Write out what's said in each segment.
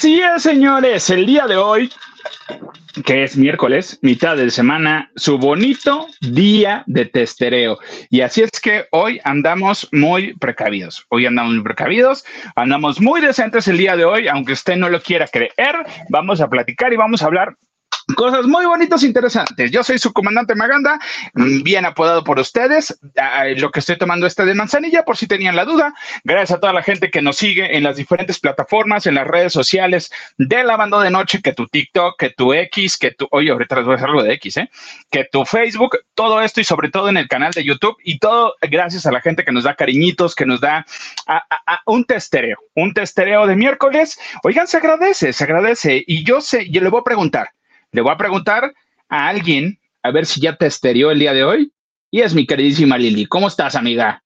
Así es, señores, el día de hoy, que es miércoles, mitad de semana, su bonito día de testereo. Y así es que hoy andamos muy precavidos. Hoy andamos muy precavidos, andamos muy decentes el día de hoy, aunque usted no lo quiera creer, vamos a platicar y vamos a hablar Cosas muy bonitas, e interesantes. Yo soy su comandante Maganda, mm, bien apodado por ustedes. Ah, lo que estoy tomando este de manzanilla, por si tenían la duda. Gracias a toda la gente que nos sigue en las diferentes plataformas, en las redes sociales de la banda de noche, que tu TikTok, que tu X, que tu, oye, ahorita les voy a hacer algo de X, ¿eh? Que tu Facebook, todo esto y sobre todo en el canal de YouTube y todo gracias a la gente que nos da cariñitos, que nos da un testereo, un testereo de miércoles. Oigan, se agradece, se agradece. Y yo sé, yo le voy a preguntar. Le voy a preguntar a alguien a ver si ya te esterió el día de hoy. Y es mi queridísima Lili. ¿Cómo estás, amiga?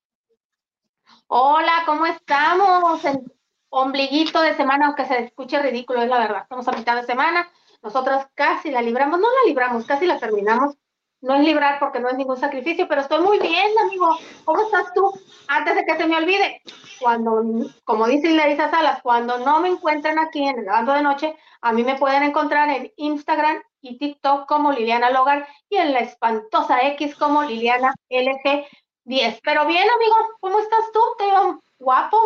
Hola, ¿cómo estamos? En ombliguito de semana, aunque se escuche ridículo, es la verdad. Estamos a mitad de semana. Nosotros casi la libramos, no la libramos, casi la terminamos. No es librar porque no es ningún sacrificio, pero estoy muy bien, amigo. ¿Cómo estás tú? Antes de que se me olvide, cuando, como dice Larisa Salas, cuando no me encuentren aquí en el bando de noche, a mí me pueden encontrar en Instagram y TikTok como Liliana Logar y en la espantosa X como Liliana LG10. Pero bien, amigo, ¿cómo estás tú? Te veo guapo.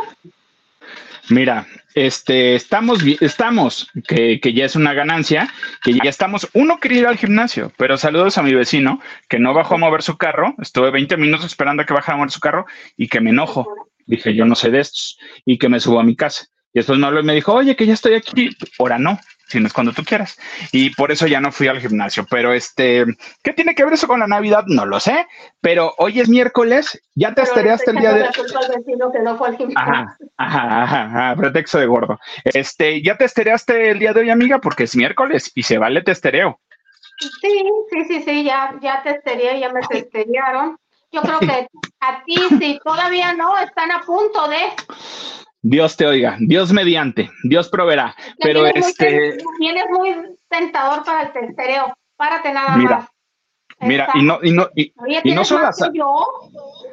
Mira, este, estamos, estamos, que, que, ya es una ganancia, que ya estamos, uno quería ir al gimnasio, pero saludos a mi vecino, que no bajó a mover su carro, estuve 20 minutos esperando a que bajara a mover su carro y que me enojo. Dije, yo no sé de estos, y que me subo a mi casa. Y después me habló y me dijo, oye, que ya estoy aquí. Ahora no, si no es cuando tú quieras. Y por eso ya no fui al gimnasio. Pero este, ¿qué tiene que ver eso con la Navidad? No lo sé. Pero hoy es miércoles, ya te estaré hasta el día de. Ajá, ajá, ajá, pretexto de gordo. Este, ya te hasta el día de hoy, amiga, porque es miércoles y se vale testereo. Sí, sí, sí, sí, ya, ya testereé, ya me testerearon. Yo creo que a ti, si todavía no, están a punto de. Dios te oiga, Dios mediante, Dios proveerá. Pero este. Tienes muy tentador para el testereo. Párate nada más. Mira, y no, y no, y, no son las.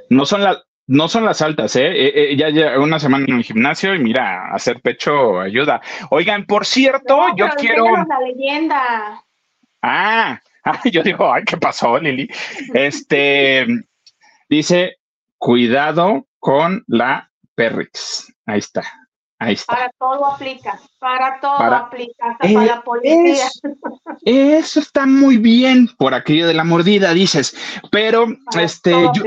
No son las. No son las altas, ¿eh? eh, eh ya, ya una semana en el gimnasio y mira, hacer pecho ayuda. Oigan, por cierto, yo quiero. La leyenda. Ah, yo digo, ay, ¿qué pasó, Lili? Este dice, cuidado con la Perrix. Ahí está. Ahí está. Para todo aplica, para todo aplica, hasta para la policía. Eso, está muy bien por aquello de la mordida, dices. Pero este yo,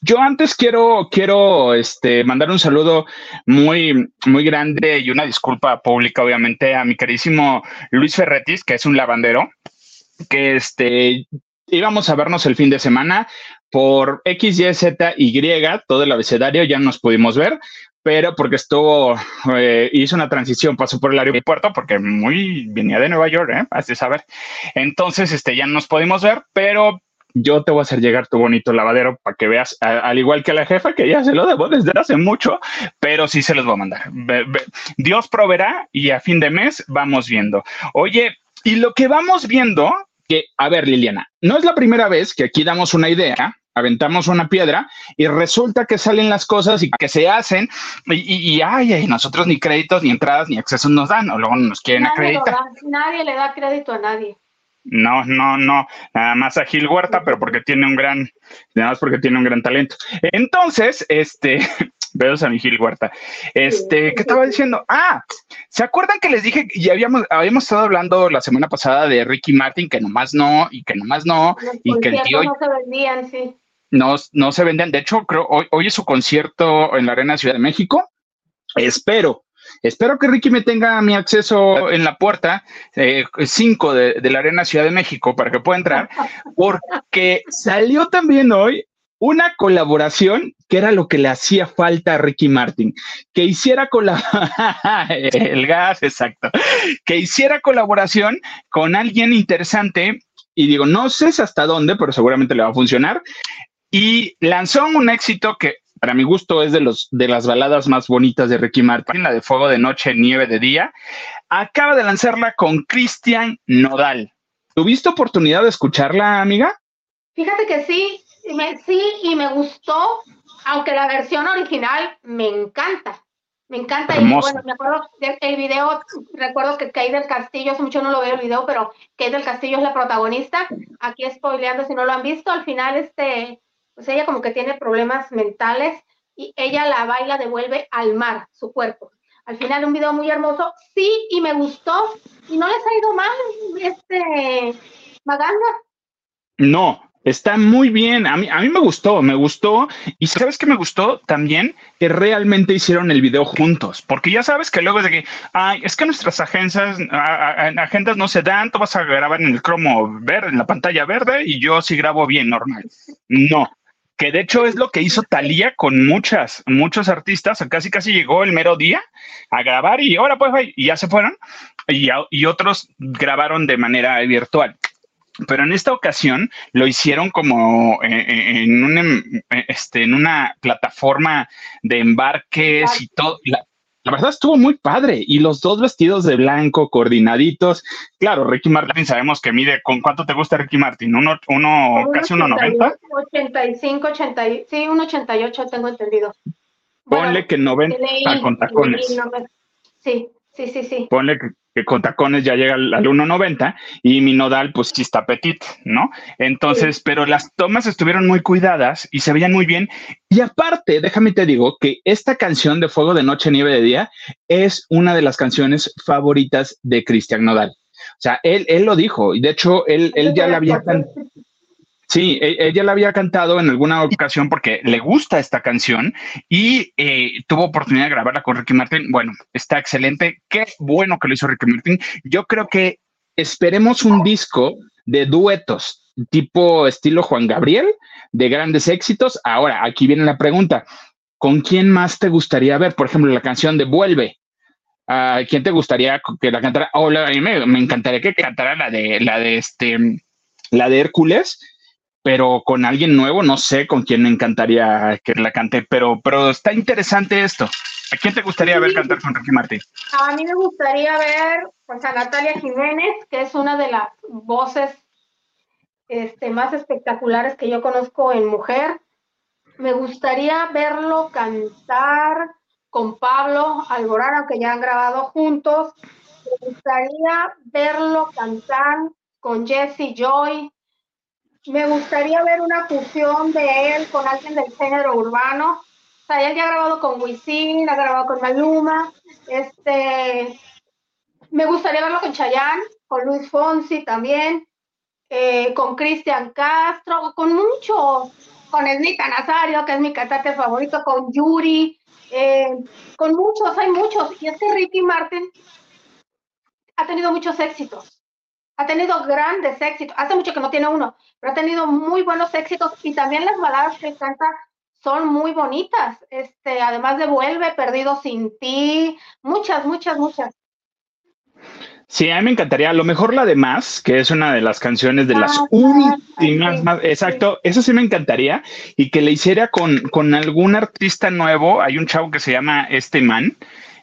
yo, antes quiero, quiero este, mandar un saludo muy, muy grande y una disculpa pública, obviamente, a mi carísimo Luis Ferretis, que es un lavandero, que este íbamos a vernos el fin de semana por X, Y, Z, Y, todo el abecedario ya nos pudimos ver, pero porque estuvo, eh, hizo una transición, pasó por el aeropuerto, porque muy venía de Nueva York, ¿eh? De saber. Entonces, este, ya nos pudimos ver, pero yo te voy a hacer llegar tu bonito lavadero para que veas, al igual que la jefa, que ya se lo debo desde hace mucho, pero sí se los voy a mandar. Dios proveerá y a fin de mes vamos viendo. Oye, y lo que vamos viendo, que, a ver, Liliana, no es la primera vez que aquí damos una idea aventamos una piedra y resulta que salen las cosas y que se hacen y, ay, nosotros ni créditos, ni entradas, ni accesos nos dan, o luego nos quieren acreditar. nadie le da crédito a nadie. No, no, no, nada más a Gil Huerta, pero porque tiene un gran, nada más porque tiene un gran talento. Entonces, este, veo a mi Gil Huerta. Este, ¿qué estaba diciendo? Ah, ¿se acuerdan que les dije y habíamos, habíamos estado hablando la semana pasada de Ricky Martin, que nomás no, y que nomás no, y que el tío. No se vendían, sí no, no se venden. De hecho, creo hoy, hoy es su concierto en la Arena Ciudad de México. Espero, espero que Ricky me tenga mi acceso en la puerta 5 eh, de, la Arena Ciudad de México para que pueda entrar, porque salió también hoy una colaboración que era lo que le hacía falta a Ricky Martin, que hiciera el gas, exacto, que hiciera colaboración con alguien interesante y digo, no sé hasta dónde, pero seguramente le va a funcionar, y lanzó un éxito que para mi gusto es de, los, de las baladas más bonitas de Ricky Martin, la de Fuego de Noche, Nieve de Día. Acaba de lanzarla con Cristian Nodal. ¿Tuviste oportunidad de escucharla, amiga? Fíjate que sí, me, sí, y me gustó, aunque la versión original me encanta. Me encanta. Y bueno, me acuerdo del video, recuerdo que Kate del Castillo, hace mucho no lo veo el video, pero Kate del Castillo es la protagonista. Aquí spoileando si no lo han visto, al final este, pues ella como que tiene problemas mentales y ella la baila devuelve al mar, su cuerpo. Al final un video muy hermoso, sí, y me gustó, y no les ha ido mal, este, Maganda. No, Está muy bien. A mí, a mí me gustó, me gustó. Y sabes que me gustó también que realmente hicieron el video juntos, porque ya sabes que luego es de que, ay, es que nuestras agencias, agendas no se dan, tú vas a grabar en el cromo verde, en la pantalla verde, y yo sí grabo bien, normal. No, que de hecho es lo que hizo Talía con muchas, muchos artistas, casi casi llegó el mero día a grabar y ahora pues y ya se fueron y, y otros grabaron de manera virtual. Pero en esta ocasión lo hicieron como eh, eh, en, un, em, eh, este, en una plataforma de embarques y todo. La, verdad estuvo muy padre y los dos vestidos de blanco, coordinaditos. Claro, Ricky Martin sabemos que mide, ¿con cuánto te gusta Ricky Martin? ¿Uno, uno casi 1,90? 85, 80, sí, 1,88 tengo entendido. Ponle que 90 con tacones. sí, sí, sí, sí. Ponle que que con tacones ya llega al, 1.90 y mi nodal pues sí está petit, ¿no? Entonces, pero las tomas estuvieron muy cuidadas y se veían muy bien. Y aparte, déjame te digo que esta canción de Fuego de Noche, Nieve de Día es una de las canciones favoritas de Cristian Nodal. O sea, él, él lo dijo y de hecho él, él ya la había cantado Sí, e, ella la había cantado en alguna ocasión porque le gusta esta canción y eh, tuvo oportunidad de grabarla con Ricky Martin. Bueno, está excelente. Qué bueno que lo hizo Ricky Martin. Yo creo que esperemos un disco de duetos tipo estilo Juan Gabriel, de grandes éxitos. Ahora, aquí viene la pregunta. ¿Con quién más te gustaría ver? Por ejemplo, la canción de Vuelve. ¿A quién te gustaría que la cantara? a mí me, me encantaría que cantara la de la de este la de Hércules pero con alguien nuevo, no sé con quién me encantaría que la cante, pero, pero está interesante esto. ¿A quién te gustaría ver cantar con Ricky Martin? A mí me gustaría ver pues, a Natalia Jiménez, que es una de las voces este, más espectaculares que yo conozco en mujer. Me gustaría verlo cantar con Pablo Alborán, aunque ya han grabado juntos. Me gustaría verlo cantar con Jesse Joy, me gustaría ver una fusión de él con alguien del género urbano. O sea, él ya ha grabado con Wisin, ha grabado con Maluma. Este, me gustaría verlo con Chayanne, con Luis Fonsi también, eh, con Cristian Castro, con muchos, con Ednita Nazario, que es mi cantante favorito, con Yuri, eh, con muchos, hay muchos. Y este Ricky Martin ha tenido muchos éxitos ha tenido grandes éxitos. Hace mucho que no tiene uno, pero ha tenido muy buenos éxitos y también las baladas que canta son muy bonitas. Este, además de Vuelve, Perdido sin ti, muchas, muchas, muchas. Sí, a mí me encantaría, a lo mejor la de Más, que es una de las canciones de las ah, últimas, más, exacto, eso sí me encantaría, y que le hiciera con, con algún artista nuevo, hay un chavo que se llama Este Man,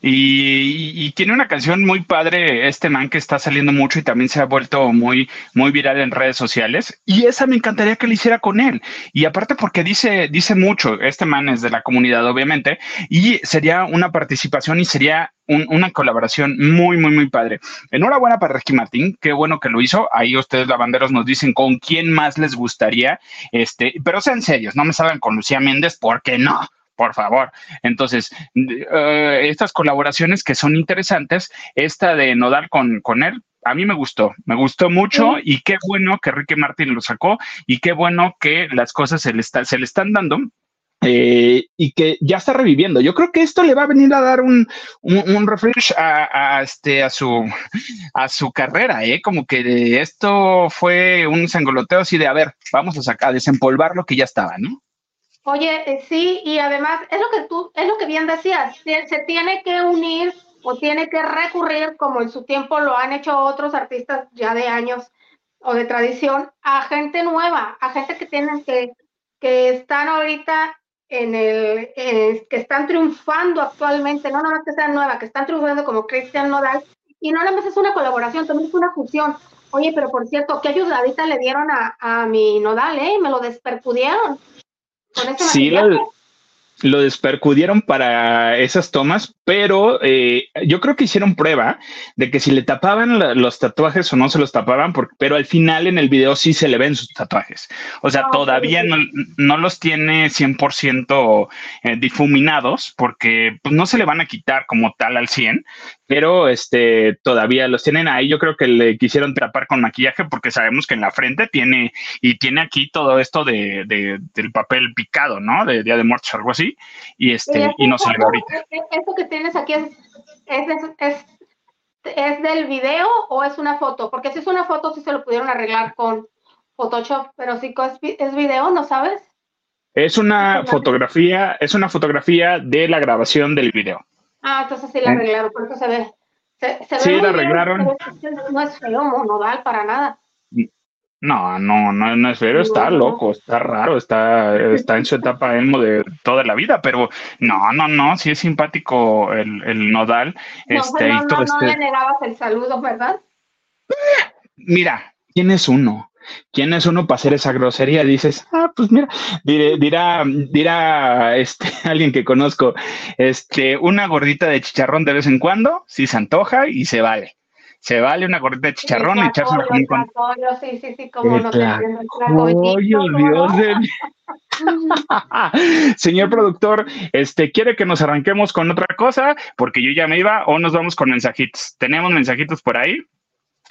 y, tiene una canción muy padre, este man que está saliendo mucho y también se ha vuelto muy, muy viral en redes sociales. Y esa me encantaría que lo hiciera con él. Y aparte porque dice, dice mucho, este man es de la comunidad, obviamente, y sería una participación y sería una colaboración muy, muy, muy padre. Enhorabuena para Ricky Martín, qué bueno que lo hizo. Ahí ustedes, lavanderos, nos dicen con quién más les gustaría, este, pero sean serios, no me salgan con Lucía Méndez, porque no por favor. Entonces, eh, estas colaboraciones que son interesantes, esta de Nodal con, con él, a mí me gustó, me gustó mucho y qué bueno que Ricky Martin lo sacó y qué bueno que las cosas se le, se le están dando. Eh, y que ya está reviviendo. Yo creo que esto le va a venir a dar un, un, refresh a, este, a, su, a su carrera, ¿eh? como que esto fue un sangoloteo así de, a ver, vamos a sacar, a desempolvar lo que ya estaba, ¿no? Oye, eh, sí, y además es lo que tú, es lo que bien decías, se, tiene que unir o tiene que recurrir, como en su tiempo lo han hecho otros artistas ya de años o de tradición, a gente nueva, a gente que tienen que, que están ahorita en el, que están triunfando actualmente, no nada más que sean nuevas, que están triunfando como Cristian Nodal, y no nada más es una colaboración, también es una fusión. Oye, pero por cierto, qué ayudadita le dieron a, a mi Nodal, ¿eh? Me lo despercudieron sí, lo despercudieron para esas tomas, pero eh, yo creo que hicieron prueba de que si le tapaban los tatuajes o no se los tapaban, pero al final en el video sí se le ven sus tatuajes. O sea, ah, todavía no, los tiene 100% eh, difuminados porque pues, no se le van a quitar como tal al 100, pero este todavía los tienen ahí. Yo creo que le quisieron tapar con maquillaje porque sabemos que en la frente tiene y tiene aquí todo esto de, del papel picado, ¿no? De Día de Muertos, algo así, y este y no se le ve ahorita. E, e, ¿Eso que tienes aquí es, es, es, del video o es una foto? Porque si es una foto, sí se lo pudieron arreglar con Photoshop, pero si es, es video, ¿no sabes? Es una fotografía, es una fotografía de la grabación del video. Ah, entonces sí la arreglaron, por eso se ve. Se, sí, la arreglaron. no es feo, monodal, para nada. No, no, no, no es feo, está loco, está raro, está, está en su etapa emo de toda la vida, pero no, no, no, sí es simpático el, el nodal. No, este, no, no, este... no le negabas el saludo, ¿verdad? Mira, ¿quién es uno? ¿Quién es uno para hacer esa grosería? Dices, ah, pues mira, dirá, dirá este, alguien que conozco, este, una gordita de chicharrón de vez en cuando, si se antoja y se vale. Se vale una gordita de chicharrón y echarse una con... Sí, sí, sí, como no Dios de Señor productor, este, ¿quiere que nos arranquemos con otra cosa? Porque yo ya me iba o nos vamos con mensajitos. ¿Tenemos mensajitos por ahí?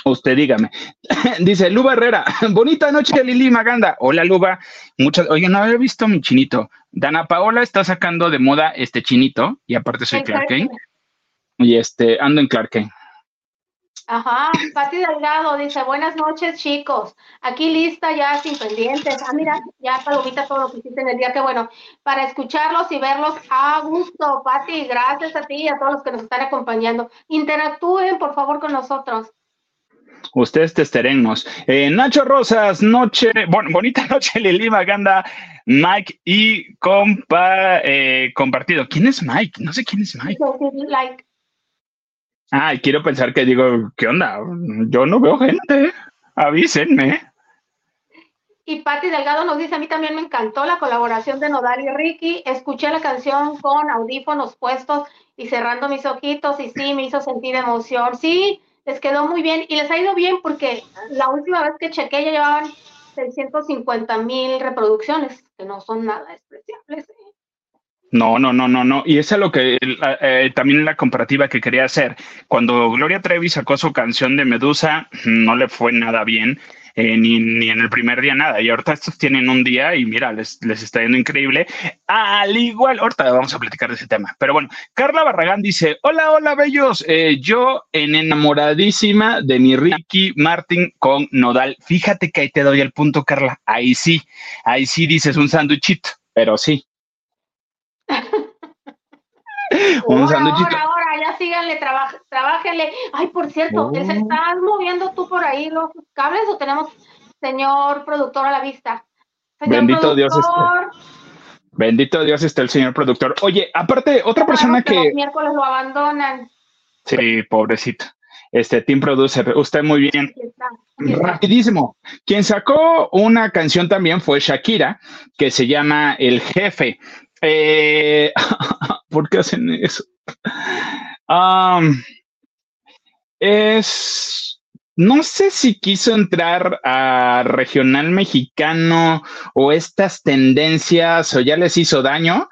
Usted dígame. Dice Luba Herrera, bonita noche Lili Maganda. Hola Luba, muchas, oye, no había visto mi chinito. Dana Paola está sacando de moda este chinito y aparte soy Clark Kane. Y este, ando en Clark Kane. Ajá, Pati Delgado dice, buenas noches chicos, aquí lista ya sin pendientes. Ah, mira, ya palomita todo lo que hiciste en el día, que bueno, para escucharlos y verlos a gusto, Pati, gracias a ti y a todos los que nos están acompañando. Interactúen, por favor, con nosotros. Ustedes testerenos. Eh, Nacho Rosas, noche, bueno, bonita noche, Lili Maganda, Mike y compa, eh, compartido. ¿Quién es Mike? No sé quién es Mike. Ay, quiero pensar que digo, ¿qué onda? Yo no veo gente. Avísenme. Y Patti Delgado nos dice, a mí también me encantó la colaboración de Nodal y Ricky. Escuché la canción con audífonos puestos y cerrando mis ojitos y sí, me hizo sentir emoción. Sí, les quedó muy bien y les ha ido bien porque la última vez que chequé ya llevaban 650 mil reproducciones, que no son nada despreciables. ¿eh? No, no, no, no, no. Y esa es lo que eh, también la comparativa que quería hacer. Cuando Gloria Trevi sacó su canción de Medusa, no le fue nada bien. Eh, ni, ni, en el primer día nada. Y ahorita estos tienen un día y mira, les, les está yendo increíble. Al igual, ahorita vamos a platicar de ese tema. Pero bueno, Carla Barragán dice, hola, hola, bellos. Eh, yo en enamoradísima de mi Ricky Martin con Nodal. Fíjate que ahí te doy el punto, Carla. Ahí sí, ahí sí dices un sándwichito, pero sí. un sándwichito. Síganle, trabájenle. Ay, por cierto, oh. ¿estás moviendo tú por ahí los cables o tenemos señor productor a la vista? Bendito Dios. Bendito Dios esté el señor productor. Oye, aparte, otra persona que. Los miércoles lo abandonan. Sí, pobrecito. Este Team Producer, usted muy bien. Rapidísimo. Quien sacó una canción también fue Shakira, que se llama El Jefe. Eh, ¿Por qué hacen eso? Es, no sé si quiso entrar a regional mexicano o estas tendencias o ya les hizo daño,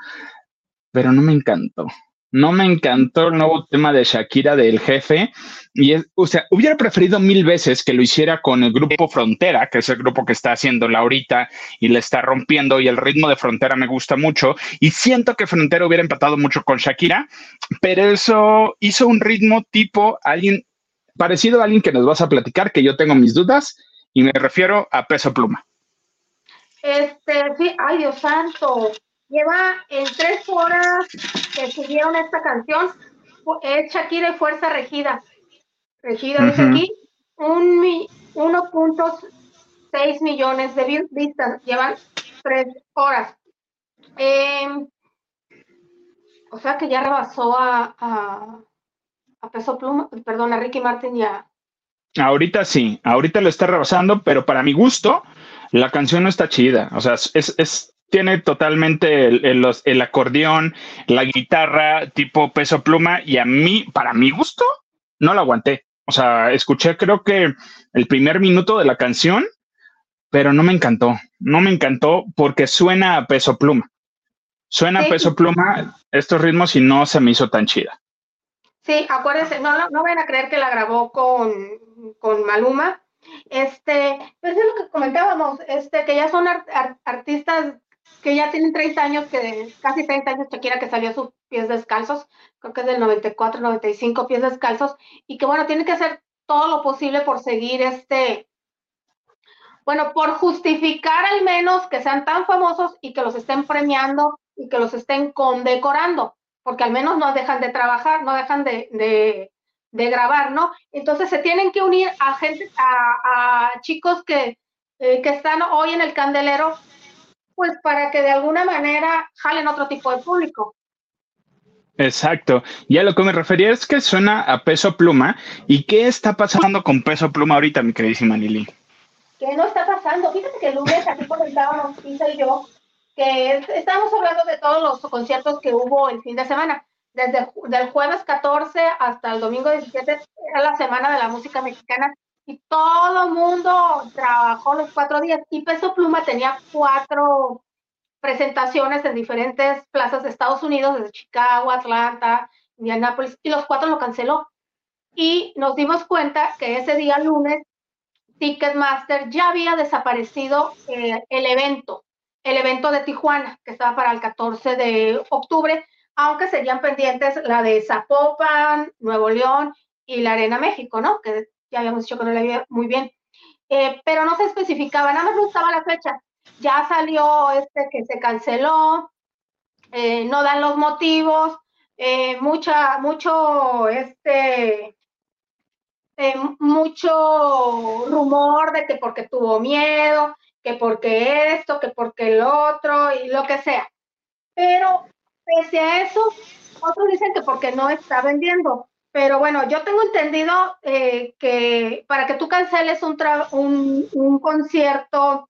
pero no me encantó. No me encantó el nuevo tema de Shakira del jefe. Y es, o sea, hubiera preferido mil veces que lo hiciera con el grupo Frontera, que es el grupo que está haciendo ahorita y le está rompiendo. Y el ritmo de Frontera me gusta mucho. Y siento que Frontera hubiera empatado mucho con Shakira, pero eso hizo un ritmo tipo alguien parecido a alguien que nos vas a platicar, que yo tengo mis dudas, y me refiero a Peso Pluma. Este, sí, ay Dios santo, lleva en tres horas que subieron esta canción, es Shakira y Fuerza Regida. Regida, dice aquí, 1.6 millones de vistas, llevan tres horas. Em, o sea que ya rebasó a, a, Peso Pluma, perdón, a Ricky Martin ya. Ahorita sí, ahorita lo está rebasando, pero para mi gusto, la canción no está chida. O sea, es, es tiene totalmente el, el, acordeón, la guitarra tipo peso pluma y a mí, para mi gusto, no lo aguanté. O sea, escuché creo que el primer minuto de la canción, pero no me encantó. No me encantó porque suena a peso pluma. Suena a peso pluma estos ritmos y no se me hizo tan chida. Sí, acuérdense, no, no, van a creer que la grabó con, con Maluma. Este, pero es lo que comentábamos, este, que ya son artistas que ya tienen 30 años, que casi 30 años Shakira que salió sus pies descalzos, creo que es del 94, 95 pies descalzos, y que bueno, tiene que hacer todo lo posible por seguir este, bueno, por justificar al menos que sean tan famosos y que los estén premiando y que los estén condecorando, porque al menos no dejan de trabajar, no dejan de, grabar, ¿no? Entonces se tienen que unir a gente, a, chicos que, eh, que están hoy en el candelero pues para que de alguna manera jalen otro tipo de público. Exacto. Y a lo que me refería es que suena a peso pluma. ¿Y qué está pasando con peso pluma ahorita, mi queridísima Lili? ¿Qué no está pasando? Fíjate que el lunes aquí comentábamos, Isa y yo, que estábamos hablando de todos los conciertos que hubo el fin de semana. Desde el jueves 14 hasta el domingo 17 era la semana de la música mexicana y todo el mundo trabajó los cuatro días y Peso Pluma tenía cuatro presentaciones en diferentes plazas de Estados Unidos, desde Chicago, Atlanta, Indianapolis, y los cuatro lo canceló. Y nos dimos cuenta que ese día lunes Ticketmaster ya había desaparecido eh, el evento, el evento de Tijuana, que estaba para el 14 de octubre, aunque serían pendientes la de Zapopan, Nuevo León y la Arena México, ¿no? Que ya habíamos dicho que no le había muy bien, eh, pero no se especificaba, nada más gustaba la fecha. Ya salió este que se canceló, eh, no dan los motivos, eh, mucha, mucho, este, mucho rumor de que porque tuvo miedo, que porque esto, que porque el otro y lo que sea. Pero pese a eso, otros dicen que porque no está vendiendo. Pero bueno, yo tengo entendido eh, que para que tú canceles un, un, concierto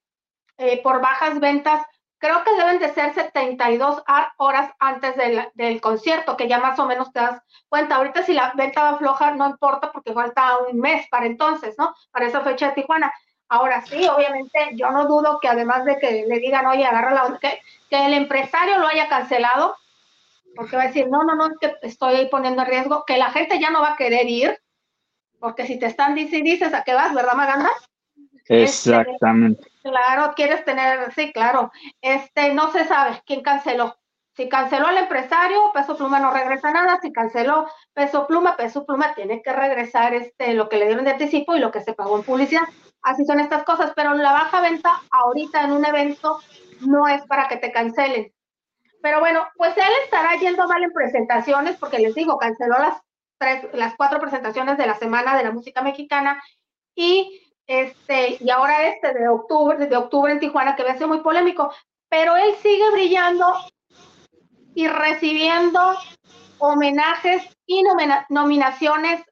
eh, por bajas ventas, creo que deben de ser 72 horas antes del, del, concierto, que ya más o menos te das cuenta. Ahorita si la venta va floja, no importa porque falta un mes para entonces, ¿no? Para esa fecha de Tijuana. Ahora sí, obviamente, yo no dudo que además de que le digan, oye, agarra la que, que el empresario lo haya cancelado, porque va a decir, no, no, no, que estoy poniendo en riesgo, que la gente ya no va a querer ir, porque si te están diciendo, dices, ¿a qué vas, verdad, Maganda? Exactamente. Este, claro, quieres tener, sí, claro. Este, no se sabe quién canceló. Si canceló el empresario, Peso Pluma no regresa nada. Si canceló Peso Pluma, Peso Pluma tiene que regresar este, lo que le dieron de anticipo y lo que se pagó en publicidad. Así son estas cosas, pero la baja venta ahorita en un evento no es para que te cancelen. Pero bueno, pues él estará yendo mal en presentaciones porque les digo, canceló las tres, las cuatro presentaciones de la semana de la música mexicana y este, y ahora este de octubre, de octubre en Tijuana, que va a ser muy polémico, pero él sigue brillando y recibiendo homenajes y nominaciones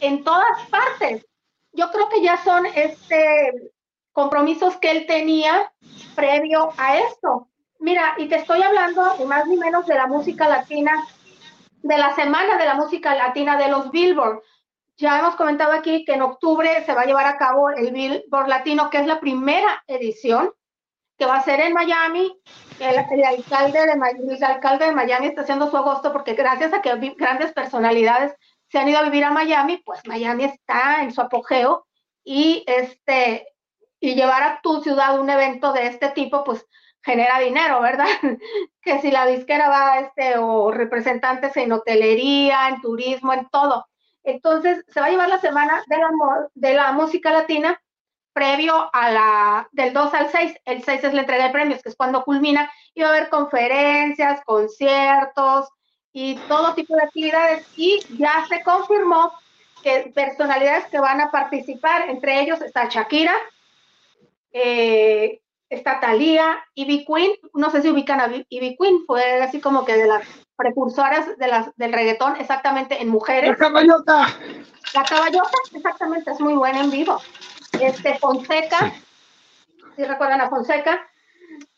en todas partes. Yo creo que ya son este compromisos que él tenía previo a esto. Mira, y te estoy hablando ni más ni menos de la música latina, de la semana de la música latina de los Billboard. Ya hemos comentado aquí que en octubre se va a llevar a cabo el Billboard Latino, que es la primera edición, que va a ser en Miami. El, alcalde, de, alcalde de Miami está haciendo su agosto porque gracias a que grandes personalidades se han ido a vivir a Miami, pues Miami está en su apogeo y este y llevar a tu ciudad un evento de este tipo, pues genera dinero, ¿verdad? que si la disquera va, este, o representantes en hotelería, en turismo, en todo. Entonces, se va a llevar la semana de la, de la música latina previo a la, del 2 al 6. El 6 es la entrega de premios, que es cuando culmina, y va a haber conferencias, conciertos y todo tipo de actividades. Y ya se confirmó que personalidades que van a participar, entre ellos está Shakira, eh, está Thalía, Ivy Queen, no sé si ubican a Ivy Queen, fue así como que de las precursoras de las, del reggaetón, exactamente en mujeres. La caballota. La caballota, exactamente, es muy buena en vivo. Este, Fonseca, si recuerdan a Fonseca,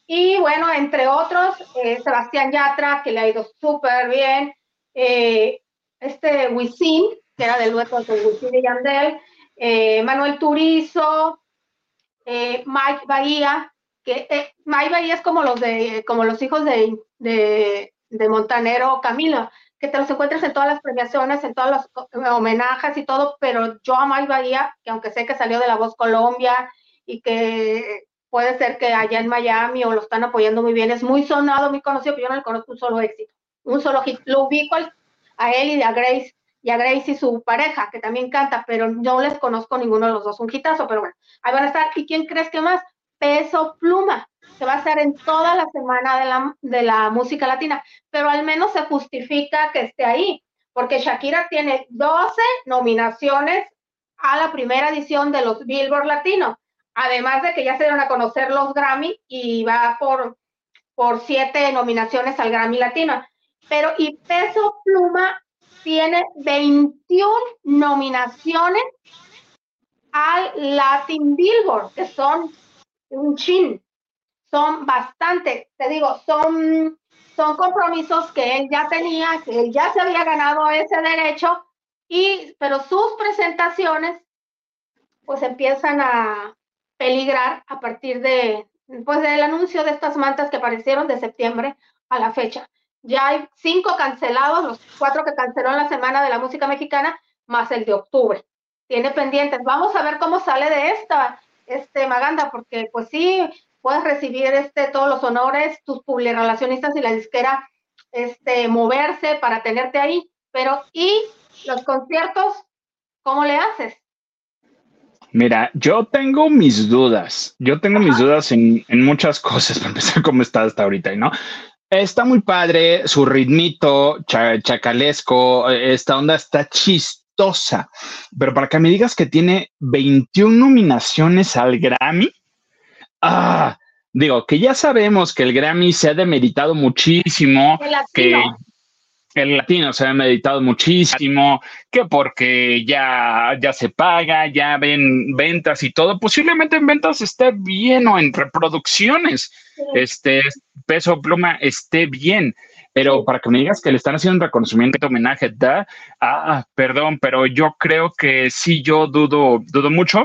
Y bueno, entre otros, eh, Sebastián Yatra, que le ha ido súper bien, eh, este Wisin, que era del dueto de Wisin y Yandel, eh, Manuel Turizo, Mike Bahía, que Bahía es como los de, como los hijos de, de, Montanero Camilo, que te los encuentres en todas las premiaciones, en todas las homenajes y todo, pero yo a Mike Bahía, que aunque sé que salió de La Voz Colombia y que puede ser que allá en Miami o lo están apoyando muy bien, es muy sonado, muy conocido, pero yo no le conozco un solo éxito, un solo hit. Lo ubico a él y a Grace, y a Grace y su pareja, que también canta, pero no les conozco ninguno de los dos, un hitazo, pero bueno, ahí van a estar. ¿Y quién crees que más? Peso Pluma, que va a estar en toda la semana de la, de la música latina, pero al menos se justifica que esté ahí, porque Shakira tiene 12 nominaciones a la primera edición de los Billboard Latino, además de que ya se dieron a conocer los Grammy y va por, por siete nominaciones al Grammy Latino. Pero y Peso Pluma tiene 21 nominaciones al Latin Billboard, que son un chin son bastante, te digo, son, son compromisos que él ya tenía, que él ya se había ganado ese derecho, y, pero sus presentaciones pues empiezan a peligrar a partir de, pues del anuncio de estas mantas que aparecieron de septiembre a la fecha. Ya hay cinco cancelados, los cuatro que canceló en la Semana de la Música Mexicana, más el de octubre. Tiene pendientes. Vamos a ver cómo sale de esta, este Maganda, porque pues sí, puedes recibir este, todos los honores, tus publirelacionistas y la disquera este, moverse para tenerte ahí. Pero, ¿y los conciertos? ¿Cómo le haces? Mira, yo tengo mis dudas. Yo tengo mis dudas en, muchas cosas, para empezar cómo está hasta ahorita, ¿no? Está muy padre, su ritmito chacalesco, esta onda está pero para que me digas que tiene 21 nominaciones al Grammy, Ah, digo, que ya sabemos que el Grammy se ha demeritado muchísimo, que el latino se ha demeritado muchísimo, que porque ya, ya se paga, ya ven ventas y todo, posiblemente en ventas esté bien o en reproducciones, este peso pluma esté bien, pero para que me digas que le están haciendo un reconocimiento, homenaje, da, ah, perdón, pero yo creo que sí, yo dudo, dudo mucho.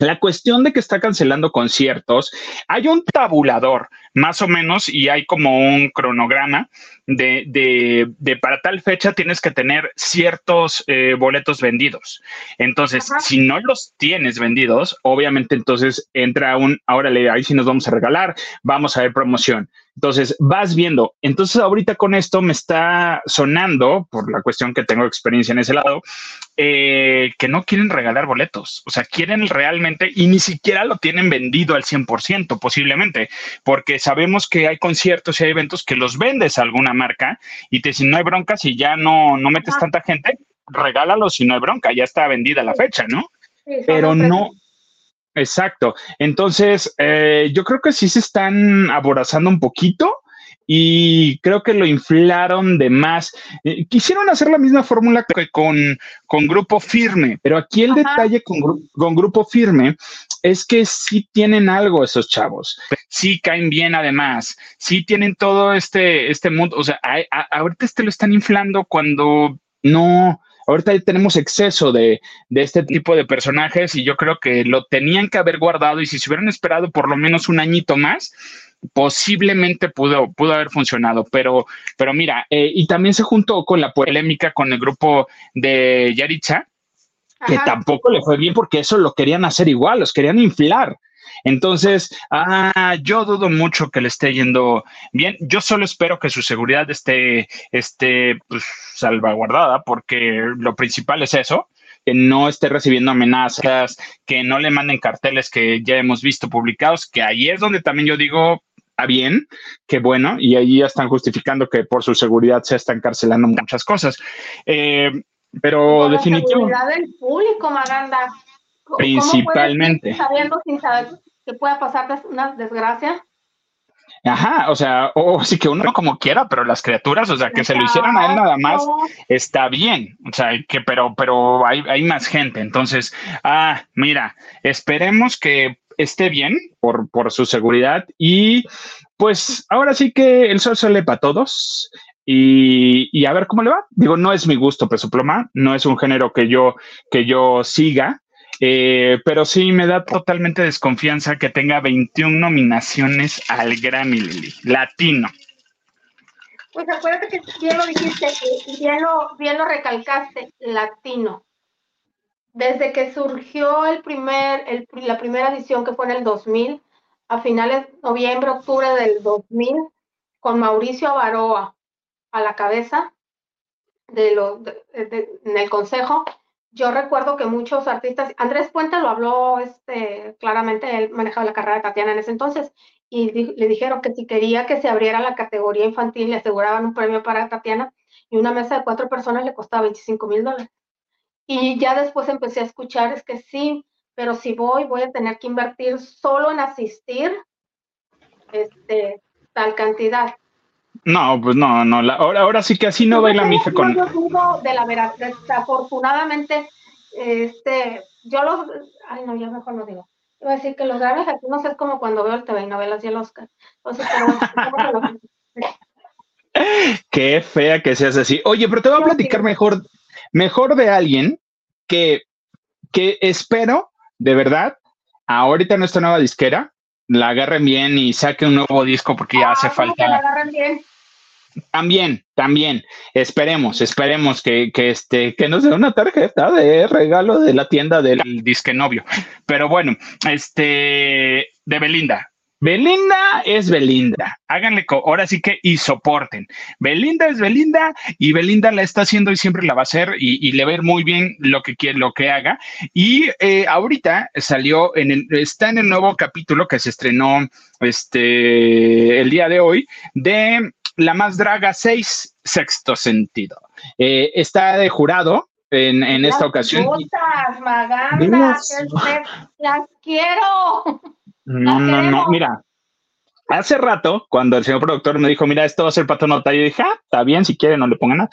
La cuestión de que está cancelando conciertos, hay un tabulador más o menos y hay como un cronograma de, de, para tal fecha tienes que tener ciertos eh, boletos vendidos. Entonces, si no los tienes vendidos, obviamente entonces entra un, ahora le ahí sí nos vamos a regalar, vamos a ver promoción. Entonces, vas viendo. Entonces, ahorita con esto me está sonando, por la cuestión que tengo experiencia en ese lado, eh, que no quieren regalar boletos. O sea, quieren realmente y ni siquiera lo tienen vendido al 100%, posiblemente, porque sabemos que hay conciertos y hay eventos que los vendes a alguna marca y te dicen, no hay bronca, si ya no, no metes tanta gente, regálalos si no hay bronca, ya está vendida la fecha, ¿no? Pero no, Exacto. Entonces, eh, yo creo que sí se están aborazando un poquito y creo que lo inflaron de más. Eh, quisieron hacer la misma fórmula que con, con Grupo Firme, pero aquí el detalle con, con, Grupo Firme es que sí tienen algo esos chavos, sí caen bien además, sí tienen todo este, este mundo, o sea, ahorita este lo están inflando cuando no, Ahorita tenemos exceso de, este tipo de personajes y yo creo que lo tenían que haber guardado y si se hubieran esperado por lo menos un añito más, posiblemente pudo, pudo haber funcionado, pero, pero mira, eh, y también se juntó con la polémica con el grupo de Yaritza, que tampoco le fue bien porque eso lo querían hacer igual, los querían inflar. Entonces, ah, yo dudo mucho que le esté yendo bien. Yo solo espero que su seguridad esté, esté pues, salvaguardada, porque lo principal es eso que no esté recibiendo amenazas, que no le manden carteles que ya hemos visto publicados, que ahí es donde también yo digo, está bien, que bueno, y ahí ya están justificando que por su seguridad se están encarcelando muchas cosas. Eh, pero definitivamente... La seguridad del público, Maganda. Principalmente. Sabiendo sin saber que pueda pasar una desgracia. Ajá, o sea, o sí que uno como quiera, pero las criaturas, o sea, que se lo hicieran a él nada más, está bien, o sea, que, pero, pero hay, hay más gente, entonces, ah, mira, esperemos que esté bien por, por su seguridad y pues ahora sí que el sol sale para todos. Y, a ver cómo le va. Digo, no es mi gusto Peso Pluma, no es un género que yo, que yo siga, eh, pero sí me da totalmente desconfianza que tenga 21 nominaciones al Grammy Lili, latino. Pues acuérdate que bien lo dijiste, bien lo, bien lo recalcaste, latino. Desde que surgió el primer, el, la primera edición que fue en el 2000, a finales de noviembre, octubre del 2000, con Mauricio Avaroa a la cabeza de lo, en el consejo, yo recuerdo que muchos artistas, Andrés Puente lo habló este, claramente, él manejaba la carrera de Tatiana en ese entonces, y le dijeron que si quería que se abriera la categoría infantil, le aseguraban un premio para Tatiana, y una mesa de cuatro personas le costaba 25 mil dólares. Y ya después empecé a escuchar, es que sí, pero si voy, voy a tener que invertir solo en asistir este, tal cantidad. No, pues no, no, ahora, ahora sí que así no baila mi hija con. Yo de la verdad, desafortunadamente, este, yo los, ay no, ya mejor no digo. Iba a decir que los grandes aquí no sé, es como cuando veo el TV y novelas y el Oscar. Entonces, pero, Qué fea que seas así. Oye, pero te voy a platicar mejor, mejor de alguien que, que espero, de verdad, ahorita en esta nueva disquera, la agarren bien y saquen un nuevo disco porque ya hace ah, falta. Que la agarren bien. También, también. Esperemos, esperemos que, que, este, que nos dé una tarjeta de regalo de la tienda del disque novio. Pero bueno, este, de Belinda. Belinda es Belinda. Háganle, ahora sí que y soporten. Belinda es Belinda y Belinda la está haciendo y siempre la va a hacer y, le va a ir muy bien lo que quiere, lo que haga. Y eh, ahorita salió en el, está en el nuevo capítulo que se estrenó este el día de hoy de La Más Draga 6, sexto sentido. Eh, está de jurado en, en esta ocasión. las quiero. No, no, no, mira. Hace rato, cuando el señor productor me dijo, mira, esto va a ser pato nota, yo dije, ah, está bien, si quiere, no le pongan nada.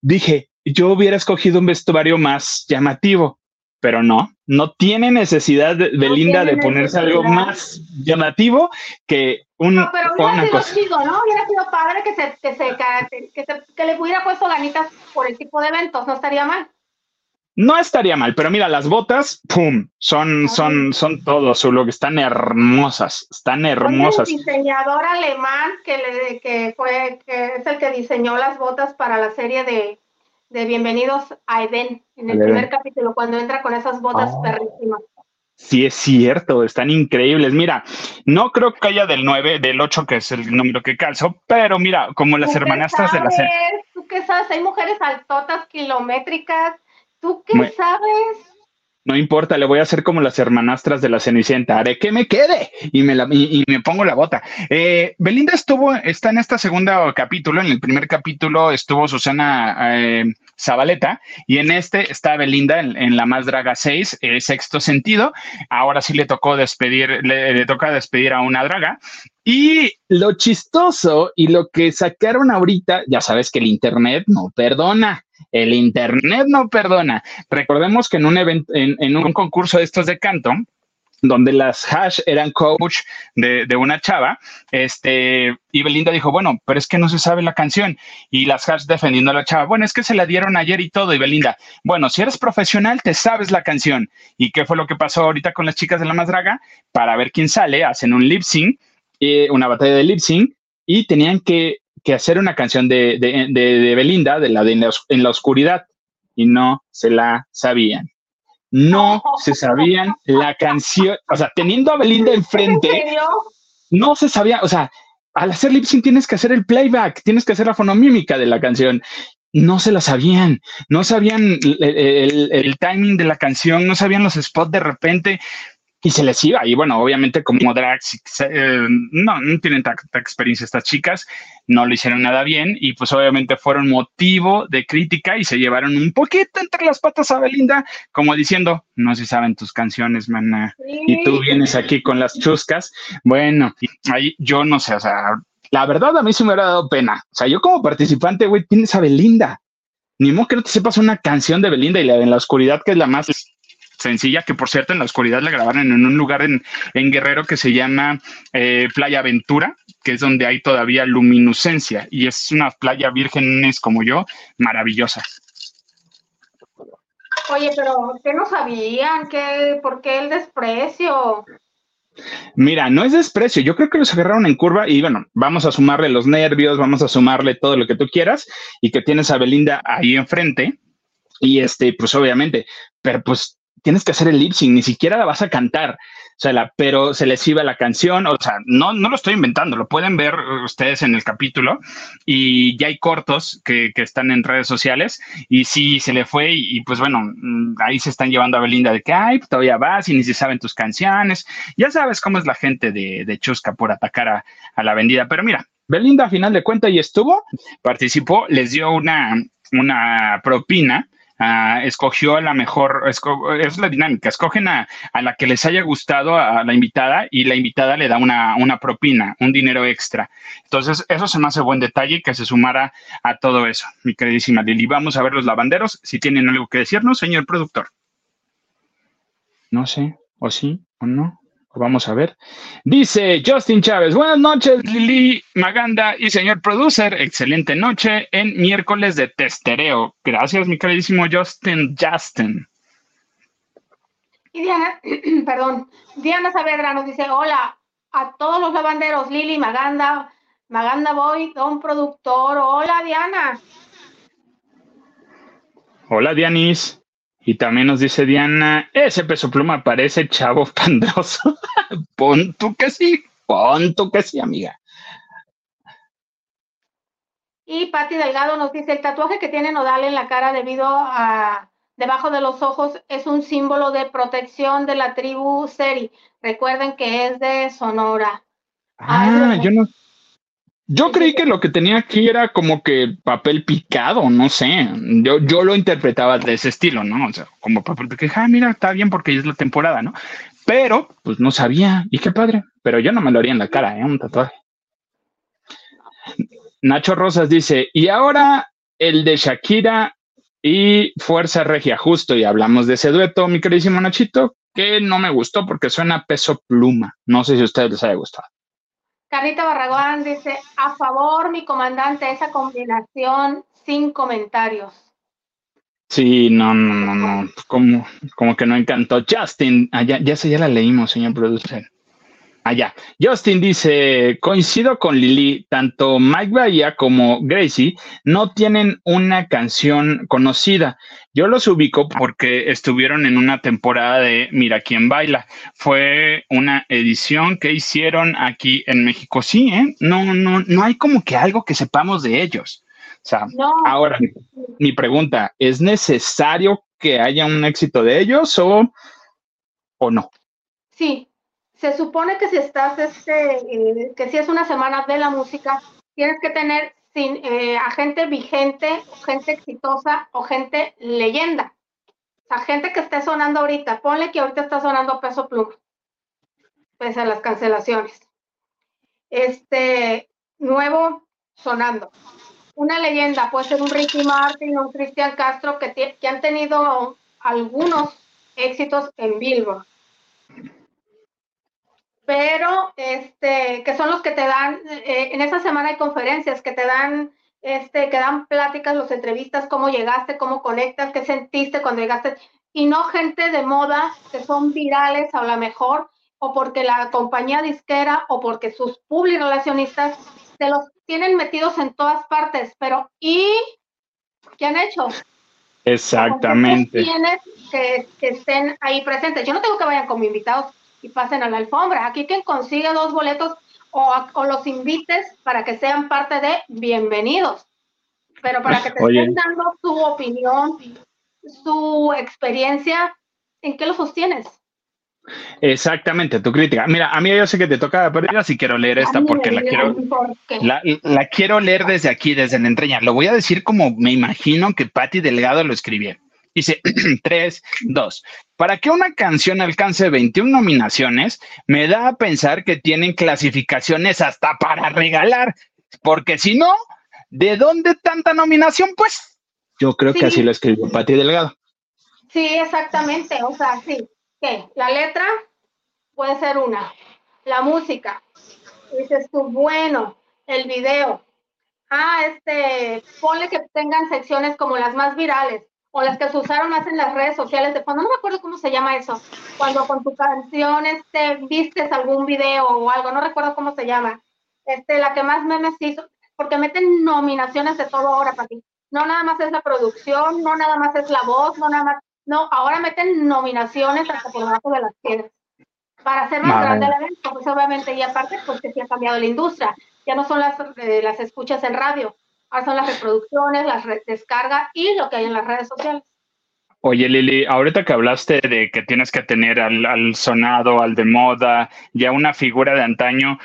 Dije, yo hubiera escogido un vestuario más llamativo, pero no, no tiene necesidad de, Belinda de ponerse algo más llamativo que un, no, pero hubiera sido chido, ¿no? Hubiera sido padre que se, que se, que, se, que le hubiera puesto ganitas por el tipo de eventos, no estaría mal. No estaría mal, pero mira, las botas, ¡pum! Son, son, son todo, solo que están hermosas, están hermosas. El diseñador alemán que, le, que fue, que es el que diseñó las botas para la serie de, de Bienvenidos a Eden, en el primer capítulo, cuando entra con esas botas oh. perrísimas. Sí, es cierto, están increíbles. Mira, no creo que haya del 9, del 8, que es el número que calzo, pero mira, como las hermanastras de la serie. ¿Tú qué sabes? Hay mujeres altotas, kilométricas, ¿Tú qué sabes? No importa, le voy a hacer como las hermanastras de la Cenicienta, haré que me quede y me, la, y, me pongo la bota. Eh, Belinda estuvo, está en este segundo capítulo, en el primer capítulo estuvo Susana eh, Zabaleta y en este está Belinda en, la más draga 6, el sexto sentido. Ahora sí le tocó despedir, le, le toca despedir a una draga y lo chistoso y lo que sacaron ahorita, ya sabes que el Internet no perdona. El Internet no perdona. Recordemos que en un en, un concurso de estos de canto, donde las hash eran coach de, una chava, este, y Belinda dijo, bueno, pero es que no se sabe la canción, y las hash defendiendo a la chava, bueno, es que se la dieron ayer y todo, y Belinda, bueno, si eres profesional, te sabes la canción, y qué fue lo que pasó ahorita con las chicas de la más para ver quién sale, hacen un lip sync, eh, una batalla de lip sync, y tenían que que hacer una canción de, de, Belinda, de la de en la, oscuridad, y no se la sabían. No se sabían la canción, o sea, teniendo a Belinda enfrente, no se sabía, o sea, al hacer lip sync tienes que hacer el playback, tienes que hacer la fonomímica de la canción. No se la sabían, no sabían el, el timing de la canción, no sabían los spots de repente y se les iba. Y bueno, obviamente como drags, eh, no, no tienen tanta experiencia estas chicas, no lo hicieron nada bien y pues obviamente fueron motivo de crítica y se llevaron un poquito entre las patas a Belinda, como diciendo, no se saben tus canciones, mana, y tú vienes aquí con las chuscas. Bueno, ahí yo no sé, o sea, la verdad a mí se me hubiera dado pena. O sea, yo como participante, güey, tienes a Belinda. Ni modo que no te sepas una canción de Belinda y la de en la oscuridad, que es la más sencilla, que por cierto en la oscuridad la grabaron en un lugar en, Guerrero que se llama eh, Playa Aventura, que es donde hay todavía luminiscencia y es una playa vírgenes como yo, maravillosa. Oye, pero ¿qué no sabían? ¿Qué, ¿Por qué el desprecio? Mira, no es desprecio, yo creo que los agarraron en curva y bueno, vamos a sumarle los nervios, vamos a sumarle todo lo que tú quieras y que tienes a Belinda ahí enfrente y este, pues obviamente, pero pues tienes que hacer el lip sync, ni siquiera la vas a cantar. O sea, la, pero se les iba la canción, o sea, no, no lo estoy inventando, lo pueden ver ustedes en el capítulo y ya hay cortos que, que están en redes sociales y sí se le fue y, pues bueno, mm, ahí se están llevando a Belinda de que, ay, todavía vas y ni se saben tus canciones. Ya sabes cómo es la gente de, de Chusca por atacar a, a la vendida, pero mira, Belinda a final de cuentas y estuvo, participó, les dio una, una propina Ah, escogió a la mejor, es la dinámica, escogen a, la que les haya gustado a la invitada y la invitada le da una, una propina, un dinero extra. Entonces, eso se me hace buen detalle que se sumara a todo eso, mi queridísima Lili. Vamos a ver los lavanderos, si tienen algo que decirnos, señor productor. No sé, o sí, o no. Vamos a ver. Dice Justin Chávez, buenas noches Lili Maganda y señor producer, excelente noche en miércoles de testereo. Gracias mi queridísimo Justin Justin. Y Diana, perdón, Diana Saavedra nos dice, hola a todos los lavanderos, Lili Maganda, Maganda Boy, don productor, hola Diana. Hola Dianis. Y también nos dice Diana, ese peso pluma parece chavo pandroso. pon tú que sí, pon tú que sí, amiga. Y Patti Delgado nos dice, el tatuaje que tiene Nodal en la cara debido a debajo de los ojos es un símbolo de protección de la tribu Seri. Recuerden que es de Sonora. Ah, yo no, yo creí que lo que tenía aquí era como que papel picado, no sé. Yo, yo lo interpretaba de ese estilo, ¿no? O sea, como papel que, ah, mira, está bien porque es la temporada, ¿no? Pero, pues no sabía, y qué padre. Pero yo no me lo haría en la cara, ¿eh? Un tatuaje. Nacho Rosas dice, y ahora el de Shakira y Fuerza Regia, justo, y hablamos de ese dueto, mi queridísimo Nachito, que no me gustó porque suena peso pluma. No sé si a ustedes les haya gustado. Carlita Barragán dice, a favor, mi comandante, esa combinación sin comentarios. Sí, no, no, no, no, como, como que no encantó. Justin, allá, ah, ya sé, ya la leímos, señor producer allá. Justin dice, coincido con Lili, tanto Mike Bahía como Gracie no tienen una canción conocida. Yo los ubico porque estuvieron en una temporada de Mira quién baila. Fue una edición que hicieron aquí en México. Sí, ¿eh? No, no, no hay como que algo que sepamos de ellos. O sea, ahora mi pregunta, ¿es necesario que haya un éxito de ellos o, o no? Sí, se supone que si estás, este, eh, que si es una semana de la música, tienes que tener sin, eh, a gente vigente, gente exitosa o gente leyenda. O gente que esté sonando ahorita. Ponle que ahorita está sonando peso pluma, pese a las cancelaciones. Este, nuevo sonando. Una leyenda puede ser un Ricky Martin o un Cristian Castro que, que han tenido algunos éxitos en Billboard pero este, que son los que te dan, eh, en esa semana hay conferencias que te dan, este, que dan pláticas, los entrevistas, cómo llegaste, cómo conectas, qué sentiste cuando llegaste, y no gente de moda que son virales a lo mejor, o porque la compañía disquera, o porque sus relacionistas se los tienen metidos en todas partes, pero ¿y qué han hecho? Exactamente. Tienes que, que estén ahí presentes. Yo no tengo que vayan como invitados, y pasen a la alfombra. Aquí quien consiga dos boletos o, los invites para que sean parte de bienvenidos. Pero para que te estén dando su opinión, su experiencia, ¿en qué lo sostienes? Exactamente, tu crítica. Mira, a mí yo sé que te toca, pero yo sí quiero leer esta porque la quiero, la, la, quiero leer desde aquí, desde la entraña. Lo voy a decir como me imagino que Patti Delgado lo escribió. Dice 3, 2. Para que una canción alcance 21 nominaciones, me da a pensar que tienen clasificaciones hasta para regalar, porque si no, ¿de dónde tanta nominación? Pues yo creo que así lo escribió Pati Delgado. Sí, exactamente. O sea, sí. ¿Qué? La letra puede ser una. La música, dices tú, bueno, el video. Ah, este, ponle que tengan secciones como las más virales o las que se usaron más en las redes sociales de fondo. No me acuerdo cómo se llama eso. Cuando con tu canción este, vistes algún video o algo, no recuerdo cómo se llama. Este, la que más memes hizo, porque meten nominaciones de todo ahora para ti. No nada más es la producción, no nada más es la voz, no nada más, no, ahora meten nominaciones hasta por debajo de las piedras para hacer más grande el evento, pues obviamente, y aparte, pues que se ha cambiado la industria, ya no son las, eh, las escuchas en radio, son las reproducciones, las descargas y lo que hay en las redes sociales. Oye, Lili, ahorita que hablaste de que tienes que tener al, al, sonado, al de moda, ya una figura de antaño,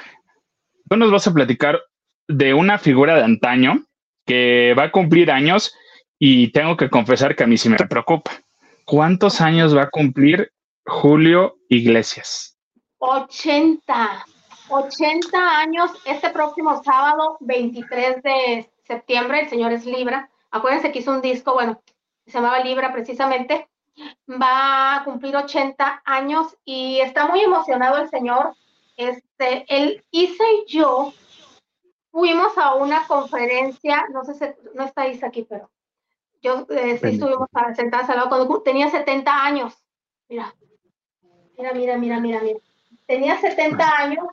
tú nos vas a platicar de una figura de antaño que va a cumplir años y tengo que confesar que a mí sí me preocupa. ¿Cuántos años va a cumplir Julio Iglesias? 80. 80 años este próximo sábado, 23 de septiembre, el señor es Libra. Acuérdense que hizo un disco, bueno, se llamaba Libra precisamente. Va a cumplir 80 años y está muy emocionado el señor. Este, él, Isa y yo fuimos a una conferencia, no sé si no está Isa aquí, pero yo eh, sí estuvimos sentadas al lado cuando tenía 70 años. Mira, mira, mira, mira, mira, mira. Tenía 70 años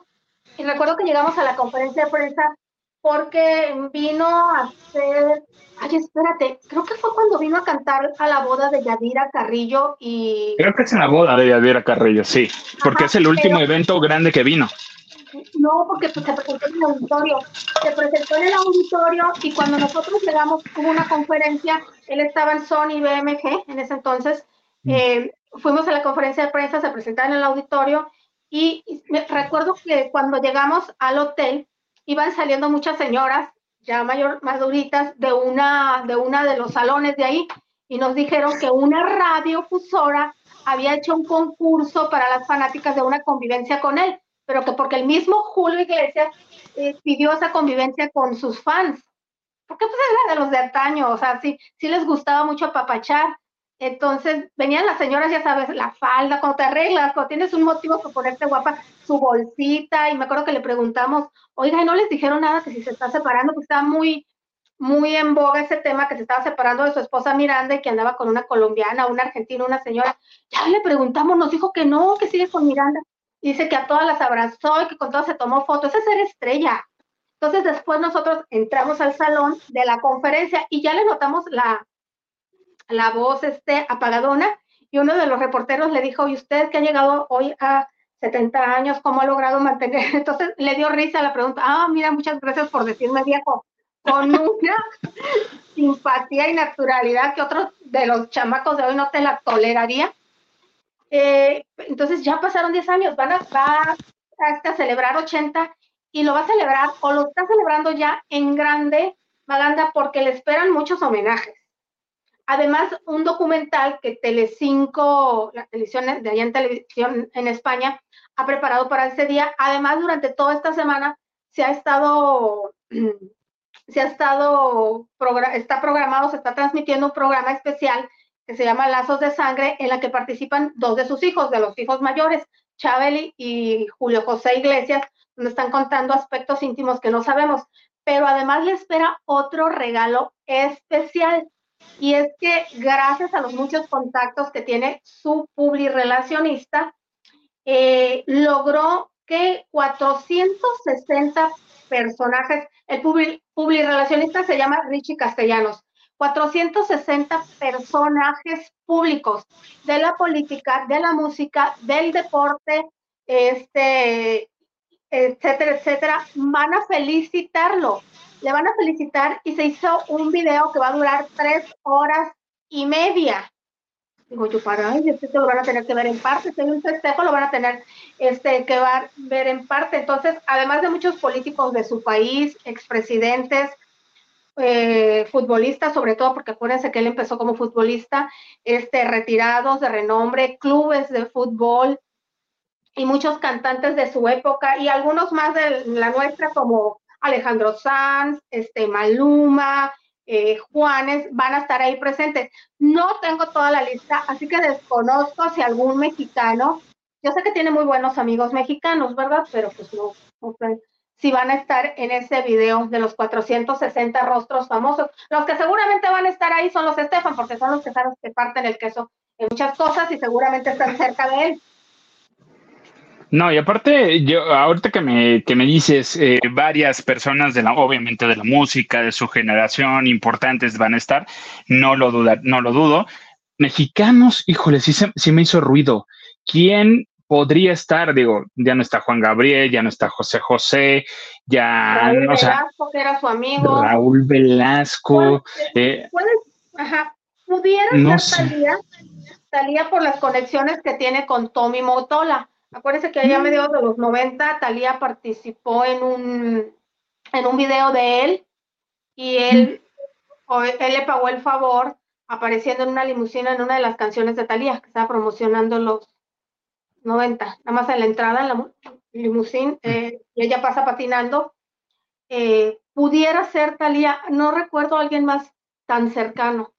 y recuerdo que llegamos a la conferencia de prensa porque vino a hacer, ay, espérate, creo que fue cuando vino a cantar a la boda de Yadira Carrillo y... Creo que es en la boda de Yadira Carrillo, sí, porque es el último evento grande que vino. No, porque pues, se presentó en el auditorio. Se presentó en el auditorio y cuando nosotros llegamos hubo una conferencia, él estaba en Sony BMG en ese entonces, mm. eh, fuimos a la conferencia de prensa, se presentaba en el auditorio y, me, recuerdo que cuando llegamos al hotel, iban saliendo muchas señoras ya mayor, maduritas de una, de una de los salones de ahí y nos dijeron que una radiofusora había hecho un concurso para las fanáticas de una convivencia con él, pero que porque el mismo Julio Iglesias eh, pidió esa convivencia con sus fans, porque pues era de los de antaño, o sea, sí, sí les gustaba mucho apapachar, entonces venían las señoras, ya sabes, la falda, cuando te arreglas, cuando tienes un motivo para ponerte guapa, su bolsita, y me acuerdo que le preguntamos, oiga, ¿y no les dijeron nada que si se está separando? Pues estaba muy, muy en boga ese tema que se estaba separando de su esposa Miranda y que andaba con una colombiana, una argentina, una señora. Ya le preguntamos, nos dijo que no, que sigue con Miranda. dice que a todas las abrazó y que con todas se tomó fotos. Esa es ser estrella. Entonces después nosotros entramos al salón de la conferencia y ya le notamos la, la voz este, apagadona y uno de los reporteros le dijo, ¿y usted que ha llegado hoy a 70 años, cómo ha logrado mantener? Entonces le dio risa la pregunta, ah, mira, muchas gracias por decirme viejo, con una simpatía y naturalidad que otros de los chamacos de hoy no te la toleraría. Eh, entonces ya pasaron 10 años, van a, va a, celebrar 80 y lo va a celebrar o lo está celebrando ya en grande, Maganda, porque le esperan muchos homenajes. Además, un documental que Telecinco, la televisión de allá en televisión en España, ha preparado para ese día. Además, durante toda esta semana se ha estado, se ha estado, está programado, se está transmitiendo un programa especial que se llama Lazos de Sangre, en la que participan dos de sus hijos, de los hijos mayores, Chabeli y Julio José Iglesias, donde están contando aspectos íntimos que no sabemos. Pero además le espera otro regalo especial y es que gracias a los muchos contactos que tiene su publirelacionista, eh, logró que 460 personajes, el publirelacionista se llama Richie Castellanos, 460 personajes públicos de la política, de la música, del deporte, este, etcétera, etcétera, van a felicitarlo le van a felicitar y se hizo un video que va a durar tres horas y media. Digo yo, para, ay, lo van a tener que ver en parte, si hay un festejo lo van a tener este, que ver en parte. Entonces, además de muchos políticos de su país, expresidentes, eh, futbolistas, sobre todo porque acuérdense que él empezó como futbolista, este, retirados de renombre, clubes de fútbol y muchos cantantes de su época y algunos más de la nuestra como Alejandro Sanz, este, Maluma, eh, Juanes, van a estar ahí presentes. No tengo toda la lista, así que desconozco si algún mexicano, yo sé que tiene muy buenos amigos mexicanos, ¿verdad? Pero pues no, si van a estar en ese video de los 460 rostros famosos. Los que seguramente van a estar ahí son los Estefan, porque son los que saben que parten el queso en muchas cosas y seguramente están cerca de él. No, y aparte, yo ahorita que me, que me dices, eh, varias personas de la, obviamente de la música, de su generación, importantes van a estar, no lo duda, no lo dudo. Mexicanos, híjole, sí, sí me hizo ruido. ¿Quién podría estar? Digo, ya no está Juan Gabriel, ya no está José José, ya Raúl Velasco, que era su amigo. Raúl Velasco. Eh, ajá, pudiera ser Talía, Talía por las conexiones que tiene con Tommy Motola Acuérdense que allá a mm. mediados de los 90 Talía participó en un, en un video de él y él, mm. él le pagó el favor apareciendo en una limusina en una de las canciones de Talía que estaba promocionando los 90. Nada más en la entrada en la limusina eh, y ella pasa patinando. Eh, pudiera ser Talía, no recuerdo a alguien más tan cercano.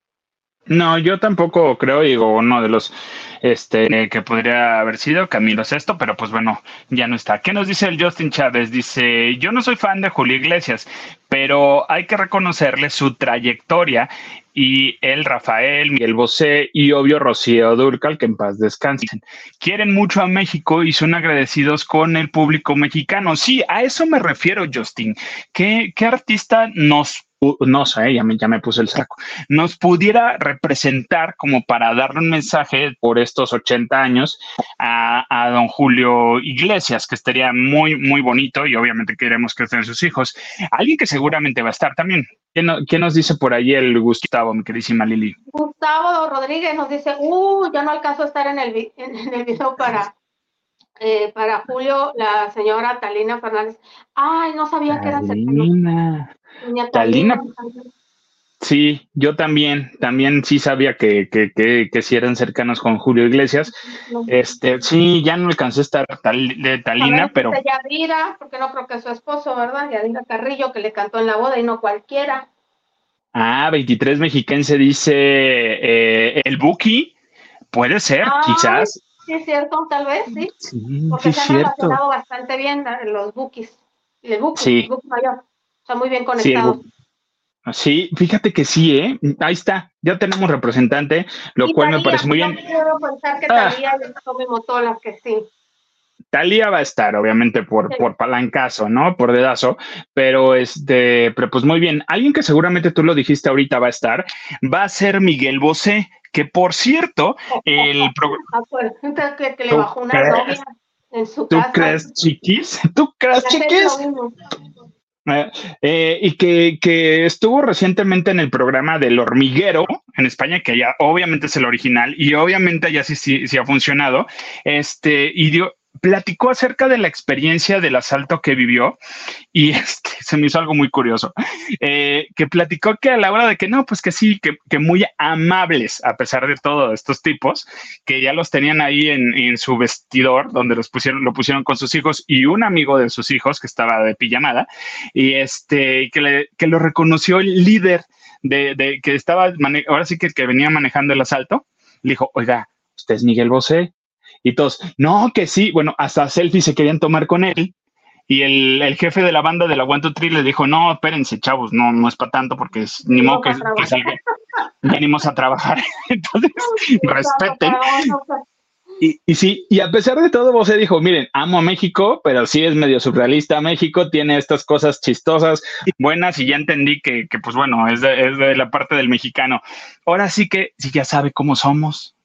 No, yo tampoco creo, digo, uno de los este que podría haber sido Camilo Sesto, pero pues bueno, ya no está. ¿Qué nos dice el Justin Chávez? Dice, yo no soy fan de Julio Iglesias, pero hay que reconocerle su trayectoria y el Rafael, Miguel Bosé y obvio Rocío Durcal, que en paz descansen. Quieren mucho a México y son agradecidos con el público mexicano. Sí, a eso me refiero, Justin. ¿Qué, artista nos no sé, ya me, ya me puse el saco, nos pudiera representar como para darle un mensaje por estos 80 años a, don Julio Iglesias, que estaría muy, muy bonito y obviamente queremos que estén sus hijos. Alguien que seguramente va a estar también. ¿Qué, nos dice por ahí el Gustavo, mi queridísima Lili? Gustavo Rodríguez nos dice, uh, ya no alcanzo a estar en el, en, el video para, eh, para Julio, la señora Talina Fernández. Ay, no sabía que era Talina. Talina. Sí, yo también, también sí sabía que, que, que, que sí eran cercanos con Julio Iglesias. Este, sí, ya no alcancé a estar de Talina, pero. Yadira, porque no creo que es su esposo, ¿verdad? Yadira Carrillo, que le cantó en la boda y no cualquiera. Ah, 23 mexiquense dice eh, el Buki. Puede ser, quizás. Sí, es cierto, tal vez, sí. sí porque se han relacionado bastante bien los Bukis. El Buki, sí. el Buki mayor. Está muy bien conectado. Sí, fíjate que sí, ¿eh? Ahí está, ya tenemos representante, lo cual me parece muy bien. Quiero pensar que ah. Talía y que sí. Talía va a estar, obviamente, por, por palancazo, ¿no? Por dedazo, pero este, pero pues muy bien. Alguien que seguramente tú lo dijiste ahorita va a estar, va a ser Miguel Bosé, que por cierto, el programa. que, que le bajó una novia en su ¿Tú crees, chiquis? ¿Tú crees, chiquis? Eh, eh, y que, estuvo recientemente en el programa del hormiguero en España, que ya obviamente es el original y obviamente ya sí, sí, sí ha funcionado. Este, y dio, platicó acerca de la experiencia del asalto que vivió y este, se me hizo algo muy curioso, eh, que platicó que a la hora de que no, pues que sí, que, muy amables a pesar de todo estos tipos, que ya los tenían ahí en, en, su vestidor donde los pusieron, lo pusieron con sus hijos y un amigo de sus hijos que estaba de pijamada y este, que, le, que lo reconoció el líder de, de que estaba, ahora sí que, que venía manejando el asalto, le dijo, oiga, usted es Miguel Bosé, y todos, no, que sí, bueno, hasta selfies se querían tomar con él. Y el, jefe de la banda de la One Two le dijo, no, espérense, chavos, no, no es para tanto porque es, ni modo que, salga. Venimos a trabajar. Entonces, respeten. Y, y, sí, y a pesar de todo, José dijo, miren, amo a México, pero sí es medio surrealista. México tiene estas cosas chistosas, buenas, y ya entendí que, que pues bueno, es de, es de, la parte del mexicano. Ahora sí que, sí ya sabe cómo somos,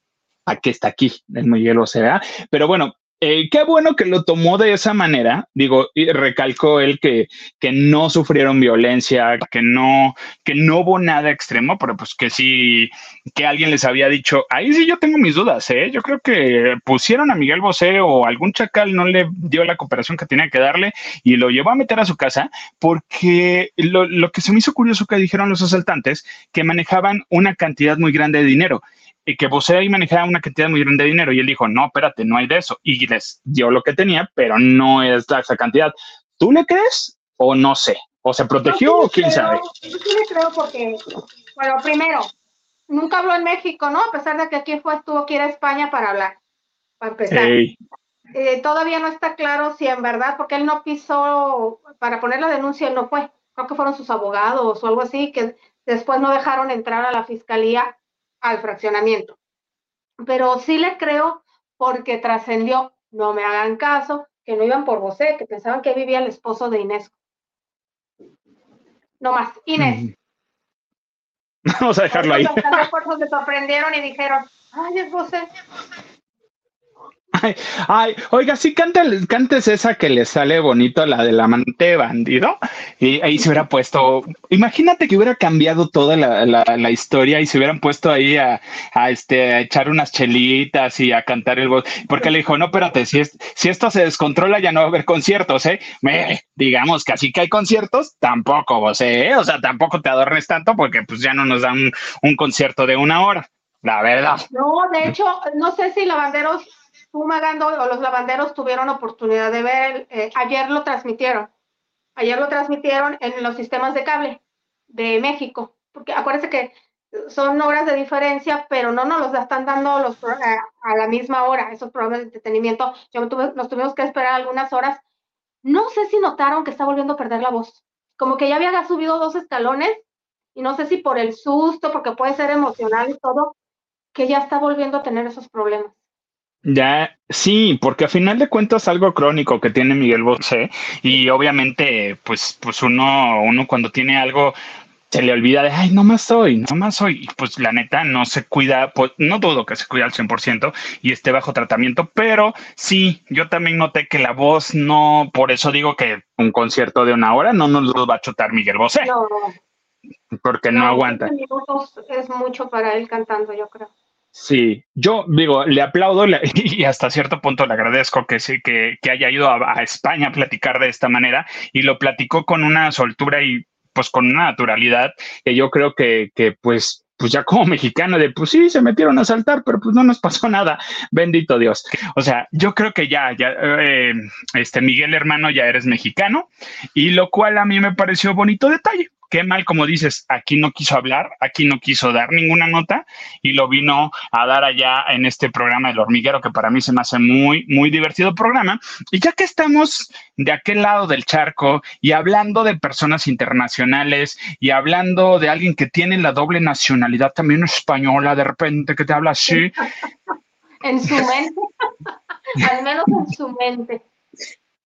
a está aquí el Miguel Ocea. Pero bueno, eh, qué bueno que lo tomó de esa manera. Digo, y recalcó él que, que no sufrieron violencia, que no, que no hubo nada extremo, pero pues que sí, que alguien les había dicho, ahí sí yo tengo mis dudas, ¿eh? Yo creo que pusieron a Miguel Bosé o algún chacal no le dio la cooperación que tenía que darle y lo llevó a meter a su casa porque lo, lo que se me hizo curioso que dijeron los asaltantes, que manejaban una cantidad muy grande de dinero y que Bosé ahí manejaba una cantidad muy grande de dinero y él dijo, no, espérate, no hay de eso. Y les dio lo que tenía, pero no es esa cantidad. ¿Tú le crees o no sé? ¿O se protegió o quién sabe? Yo sí le creo porque, bueno, primero, nunca habló en México, ¿no? A pesar de que aquí fue, tuvo que ir a España para hablar, para empezar. eh, todavía no está claro si en verdad, porque él no pisó, para poner la denuncia, él no fue. Creo que fueron sus abogados o algo así, que después no dejaron entrar a la fiscalía al fraccionamiento. Pero sí le creo porque trascendió, no me hagan caso, que no iban por José, que pensaban que vivía el esposo de Inés. No más, Inés. Vamos a dejarlo ahí. Los se sorprendieron y dijeron, ay, es José. Ay, ay, oiga, sí, cantes esa que le sale bonito, la del amante bandido. Y ahí se hubiera puesto, imagínate que hubiera cambiado toda la, historia y se hubieran puesto ahí a, este, echar unas chelitas y a cantar el voz. Porque le dijo, no, espérate, si, si esto se descontrola ya no va a haber conciertos, ¿eh? Me, digamos que así que hay conciertos, tampoco vos, ¿eh? O sea, tampoco te adornes tanto porque pues ya no nos dan un, concierto de una hora. La verdad. No, de hecho, no sé si Lavanderos Magando o los lavanderos tuvieron oportunidad de ver, eh, ayer lo transmitieron, ayer lo transmitieron en los sistemas de cable de México, porque acuérdense que son horas de diferencia, pero no nos los están dando los, eh, a la misma hora, esos programas de entretenimiento. Yo nos tuvimos que esperar algunas horas. No sé si notaron que está volviendo a perder la voz, como que ya había subido dos escalones y no sé si por el susto, porque puede ser emocional y todo, que ya está volviendo a tener esos problemas. Ya, sí, porque a final de cuentas algo crónico que tiene Miguel Bosé y obviamente pues, pues uno, uno cuando tiene algo se le olvida de, ay, no más soy, no más soy. Y pues la neta no se cuida, pues no dudo que se cuida al 100% y esté bajo tratamiento, pero sí, yo también noté que la voz no, por eso digo que un concierto de una hora no nos lo va a chutar Miguel Bosé. No, porque no, no aguanta. Es mucho para él cantando, yo creo. Sí, yo digo, le aplaudo y hasta cierto punto le agradezco que, sí, que, haya ido a, España a platicar de esta manera y lo platicó con una soltura y pues con una naturalidad que yo creo que, que pues pues ya como mexicano de, pues sí, se metieron a saltar, pero pues no nos pasó nada, bendito Dios. O sea, yo creo que ya, ya, eh, este Miguel hermano, ya eres mexicano, y lo cual a mí me pareció bonito detalle, qué mal, como dices, aquí no quiso hablar, aquí no quiso dar ninguna nota y lo vino a dar allá en este programa del hormiguero, que para mí se me hace muy, muy divertido programa. Y ya que estamos de aquel lado del charco y hablando de personas internacionales y hablando de alguien que tiene la doble nacionalidad también española, de repente que te habla así. en su mente, al menos en su mente.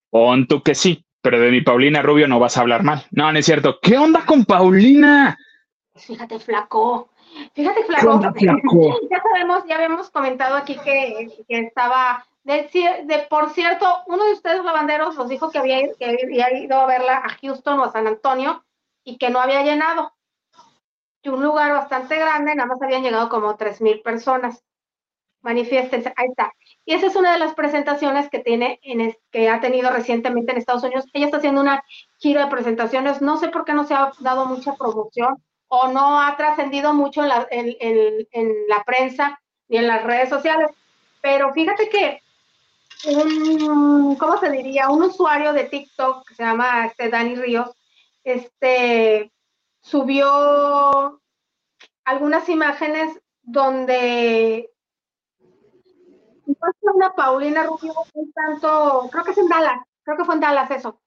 Pon tú que sí, pero de mi Paulina Rubio no vas a hablar mal. No, no es cierto. ¿Qué onda con Paulina? Fíjate, flaco. Fíjate, flaco. ya sabemos, ya habíamos comentado aquí que, estaba. De, de, por cierto, uno de ustedes, lavanderos, nos dijo que había, que había ido a verla a Houston o a San Antonio y que no había llenado. Y un lugar bastante grande, nada más habían llegado como tres mil personas. Manifiéstense, ahí está. Y esa es una de las presentaciones que tiene, en que ha tenido recientemente en Estados Unidos. Ella está haciendo una gira de presentaciones. No sé por qué no se ha dado mucha promoción o no ha trascendido mucho en la, en, la prensa ni en las redes sociales. Pero fíjate que un, ¿cómo se diría? Un usuario de TikTok que se llama este Dani Ríos, este, subió algunas imágenes donde una Paulina Rubio un tanto, creo que es en Dallas, creo que fue en Dallas eso,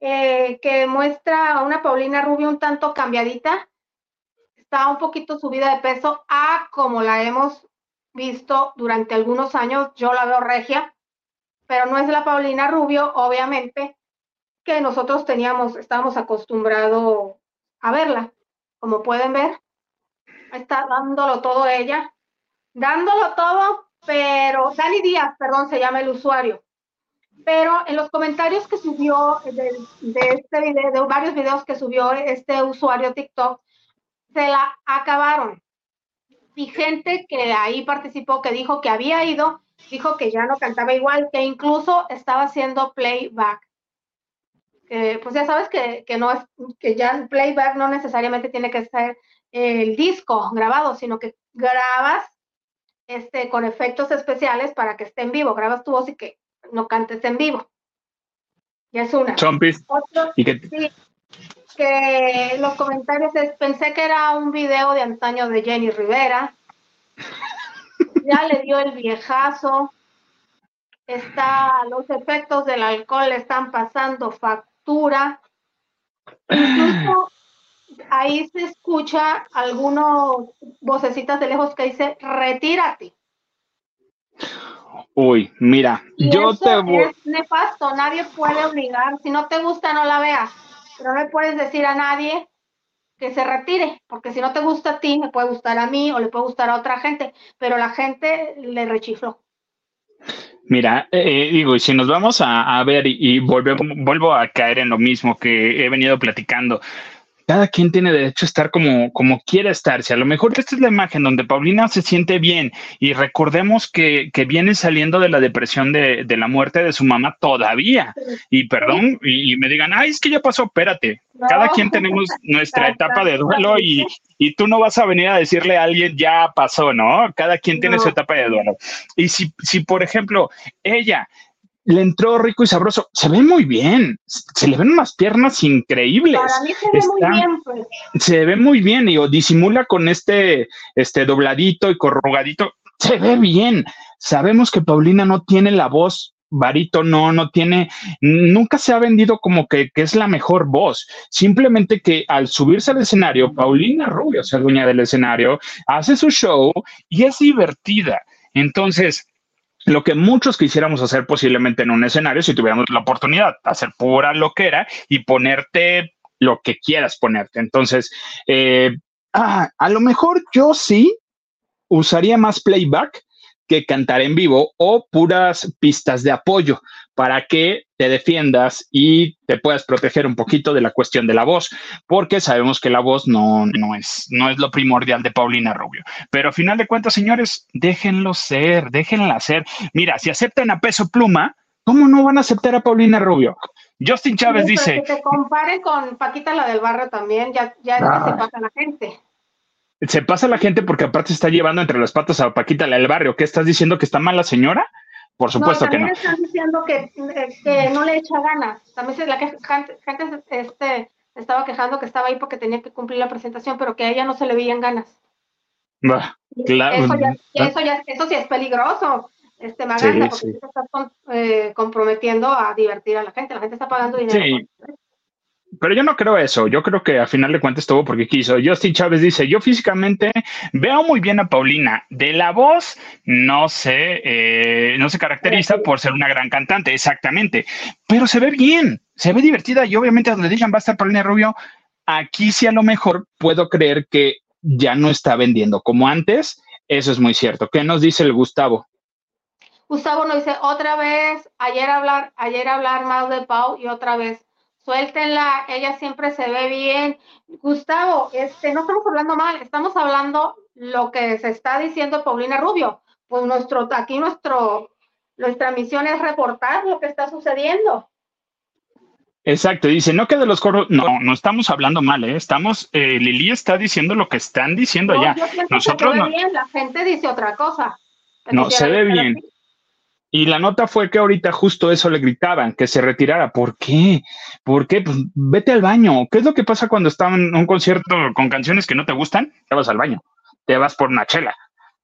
eh, que muestra a una Paulina Rubio un tanto cambiadita, está un poquito subida de peso a como la hemos visto durante algunos años, yo la veo regia, pero no es la Paulina Rubio, obviamente, que nosotros teníamos, estábamos acostumbrados a verla. Como pueden ver, está dándolo todo ella, dándolo todo pero Dani Díaz, perdón, se llama el usuario. Pero en los comentarios que subió de, este video, de varios videos que subió este usuario TikTok, se la acabaron. Y gente que ahí participó, que dijo que había ido, dijo que ya no cantaba igual, que incluso estaba haciendo playback. pues ya sabes que, que, no es, que ya el playback no necesariamente tiene que ser el disco grabado, sino que grabas este, con efectos especiales para que esté en vivo. Grabas tu voz y que no cantes en vivo. Ya es una. Chompis. ¿Y que... Sí, que los comentarios pensé que era un video de antaño de Jenny Rivera. Ya le dio el viejazo. está, los efectos del alcohol le están pasando factura. Incluso ahí se escucha algunos vocecitas de lejos que dice, retírate. Uy, mira, yo te voy. Es nefasto, nadie puede obligar. Si no te gusta, no la veas. Pero no le puedes decir a nadie que se retire, porque si no te gusta a ti, me puede gustar a mí o le puede gustar a otra gente, pero la gente le rechifló. Mira, eh, eh, digo, y si nos vamos a, ver y, y vuelvo a caer en lo mismo que he venido platicando, cada quien tiene derecho a estar como, como quiera estarse. A lo mejor esta es la imagen donde Paulina se siente bien y recordemos que, viene saliendo de la depresión de, la muerte de su mamá todavía. Y perdón, y, me digan, ay, es que ya pasó, espérate. Cada quien tenemos nuestra etapa de duelo y, tú no vas a venir a decirle a alguien, ya pasó, ¿no? Cada quien tiene su etapa de duelo. Y si, si, por ejemplo, ella le entró rico y sabroso. Se ve muy bien. Se le ven unas piernas increíbles. Para mí se ve muy bien, pues. Se ve muy bien y disimula con este, este dobladito y corrugadito. Se ve bien. Sabemos que Paulina no tiene la voz varito, no, no tiene, nunca se ha vendido como que, que, es la mejor voz. Simplemente que al subirse al escenario, Paulina Rubio se dueña del escenario, hace su show y es divertida. Entonces, lo que muchos quisiéramos hacer posiblemente en un escenario si tuviéramos la oportunidad, hacer pura loquera y ponerte lo que quieras ponerte. Entonces, eh, ah, a lo mejor yo sí usaría más playback que cantar en vivo o puras pistas de apoyo para que te defiendas y te puedas proteger un poquito de la cuestión de la voz, porque sabemos que la voz no, no, es, no es lo primordial de Paulina Rubio. Pero a final de cuentas, señores, déjenlo ser, déjenla ser. Mira, si aceptan a peso pluma, ¿cómo no van a aceptar a Paulina Rubio? Justin Chávez dice. Que te compare con Paquita la del barrio también, ya, ya es que se pasa la gente se pasa la gente porque aparte está llevando entre las patas a Paquita el barrio. ¿Qué estás diciendo que está mal la señora? Por supuesto que no. están diciendo que, que, no le echa ganas. También la que gente este, estaba quejando que estaba ahí porque tenía que cumplir la presentación, pero que a ella no se le veían ganas. claro. Eso, ya, eso, ya, eso sí es peligroso, este Maganda, porque sí. estás eh, comprometiendo a divertir a la gente. La gente está pagando dinero. Sí. Pero yo no creo eso. Yo creo que a final de cuentas estuvo porque quiso. Justin Chávez dice: Yo físicamente veo muy bien a Paulina. De la voz no se, eh, no se caracteriza por ser una gran cantante, exactamente. Pero se ve bien, se ve divertida y obviamente donde digan va a estar Paulina Rubio, aquí sí a lo mejor puedo creer que ya no está vendiendo como antes. Eso es muy cierto. ¿Qué nos dice el Gustavo? Gustavo nos dice otra vez, ayer hablar, ayer hablar más de Pau y otra vez suéltenla, ella siempre se ve bien. Gustavo, este, no estamos hablando mal, estamos hablando lo que se está diciendo Paulina Rubio. Pues nuestro, aquí nuestro, nuestra misión es reportar lo que está sucediendo. Exacto, dice, no que de los coros, no, no estamos hablando mal, ¿eh? estamos, eh, Lili está diciendo lo que están diciendo allá. Nosotros se ve bien, la gente dice otra cosa. No, se ve bien. Y la nota fue que ahorita justo eso le gritaban, que se retirara. ¿Por qué? ¿Por qué? Pues vete al baño. ¿Qué es lo que pasa cuando estás en un concierto con canciones que no te gustan? Te vas al baño, te vas por una chela,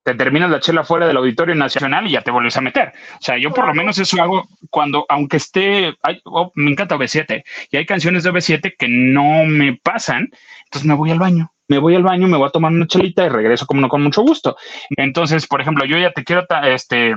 te terminas la chela fuera del Auditorio Nacional y ya te vuelves a meter. O sea, yo por lo menos eso hago cuando, aunque esté, oh, me encanta OV7 y hay canciones de OV7 que no me pasan, entonces me voy al baño me voy al baño, me voy a tomar una chelita y regreso como no con mucho gusto. Entonces, por ejemplo, yo ya te quiero este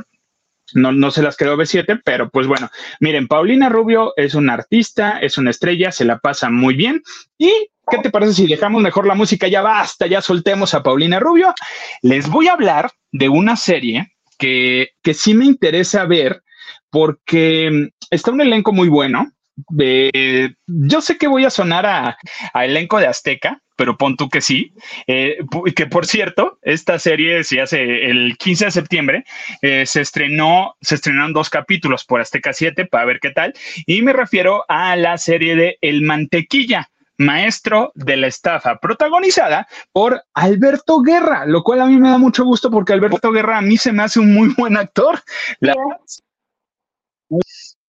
no, no se las quedó B7, pero pues bueno, miren, Paulina Rubio es una artista, es una estrella, se la pasa muy bien. ¿Y qué te parece si dejamos mejor la música? Ya basta, ya soltemos a Paulina Rubio. Les voy a hablar de una serie que, que sí me interesa ver porque está un elenco muy bueno. Eh, yo sé que voy a sonar a, elenco de Azteca, pero pon tú que sí. Eh, que por cierto, esta serie se hace el 15 de septiembre, eh, se estrenó, se estrenaron dos capítulos por Azteca 7 para ver qué tal. Y me refiero a la serie de El Mantequilla maestro de la estafa, protagonizada por Alberto Guerra, lo cual a mí me da mucho gusto porque Alberto Guerra a mí se me hace un muy buen actor.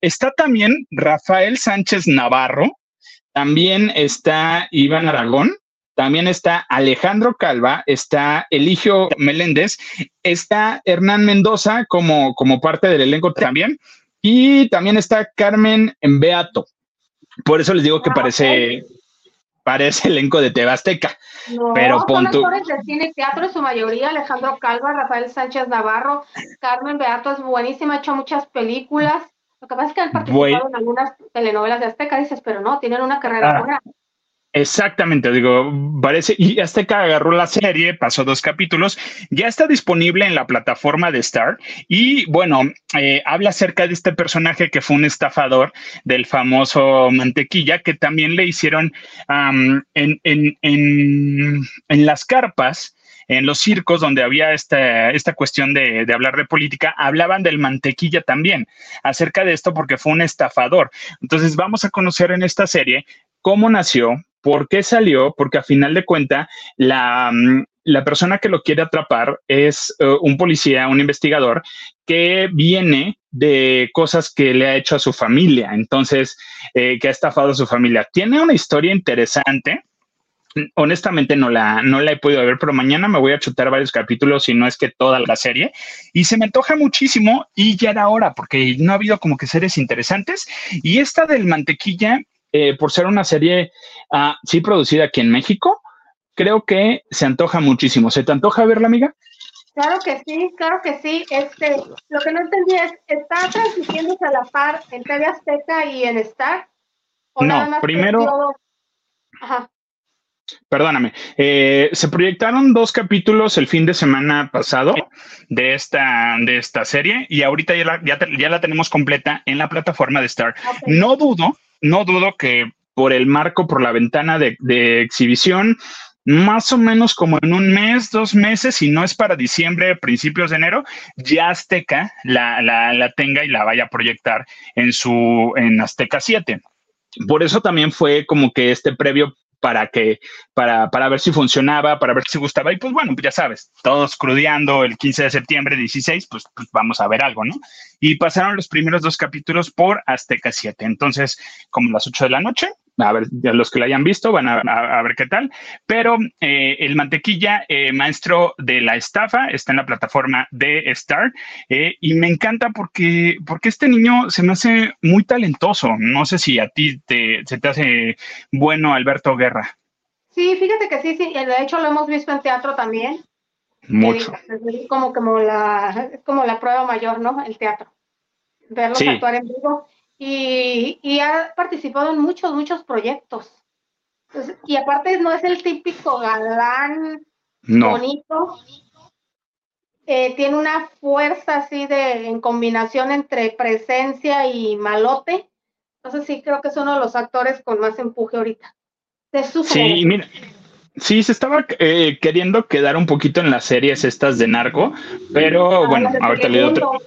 Está también Rafael Sánchez Navarro, también está Iván Aragón, también está Alejandro Calva, está Eligio Meléndez, está Hernán Mendoza como, como parte del elenco también, y también está Carmen Beato. Por eso les digo que ah, parece, parece elenco de Tebasteca. No, pero son actores de cine y teatro en su mayoría, Alejandro Calva, Rafael Sánchez Navarro, Carmen Beato es buenísima, ha hecho muchas películas. Lo que pasa es que han participado en algunas telenovelas de Azteca, dices, pero no, tienen una carrera ah. Exactamente, digo, parece, y Azteca agarró la serie, pasó dos capítulos, ya está disponible en la plataforma de Star y bueno, eh, habla acerca de este personaje que fue un estafador del famoso Mantequilla, que también le hicieron en, en, en, en las carpas en los circos donde había esta, esta cuestión de, de, hablar de política, hablaban del mantequilla también, acerca de esto porque fue un estafador. Entonces vamos a conocer en esta serie cómo nació, por qué salió, porque a final de cuenta la, mm, la persona que lo quiere atrapar es eh, un policía, un investigador que viene de cosas que le ha hecho a su familia, entonces, eh, que ha estafado a su familia. Tiene una historia interesante honestamente no la, no la he podido ver, pero mañana me voy a chutar varios capítulos, si no es que toda la serie, y se me antoja muchísimo y ya era hora, porque no ha habido como que series interesantes. Y esta del mantequilla, eh, por ser una serie, uh, sí producida aquí en México, creo que se antoja muchísimo. ¿Se te antoja verla, amiga? Claro que sí, claro que sí. Este, lo que no entendí es, ¿está transmitiéndose a la par en TV Azteca y en Star? no, primero... Ajá. Perdóname, eh, se proyectaron dos capítulos el fin de semana pasado de esta, de esta serie y ahorita ya la, ya, la tenemos completa en la plataforma de Star. No dudo, no dudo que por el marco, por la ventana de, de, exhibición, más o menos como en un mes, dos meses, si no es para diciembre, principios de enero, ya Azteca la, la, la tenga y la vaya a proyectar en su, en Azteca 7 por eso también fue como que este previo para que, para, para ver si funcionaba, para ver si gustaba. Y pues bueno, pues ya sabes, todos crudeando el 15 de septiembre 16, pues, pues vamos a ver algo, ¿no? Y pasaron los primeros dos capítulos por Azteca 7. Entonces, como las 8 de la noche, a ver, los que lo hayan visto van a, ver qué tal. Pero eh, el mantequilla, eh, maestro de la estafa, está en la plataforma de Star eh, y me encanta porque, porque este niño se me hace muy talentoso. No sé si a ti te, se te hace bueno Alberto Guerra. Sí, fíjate que sí, sí. De hecho, lo hemos visto en teatro también. Mucho. Es como, como, la, como la prueba mayor, ¿no? El teatro. Verlos actuar en vivo y, ha participado en muchos, muchos proyectos. y aparte no es el típico galán bonito. Eh, tiene una fuerza así de en combinación entre presencia y malote. Entonces sí creo que es uno de los actores con más empuje ahorita. De su sí, mira, sí, se estaba eh, queriendo quedar un poquito en las series estas de narco, pero ah, bueno, ahorita le doy otro.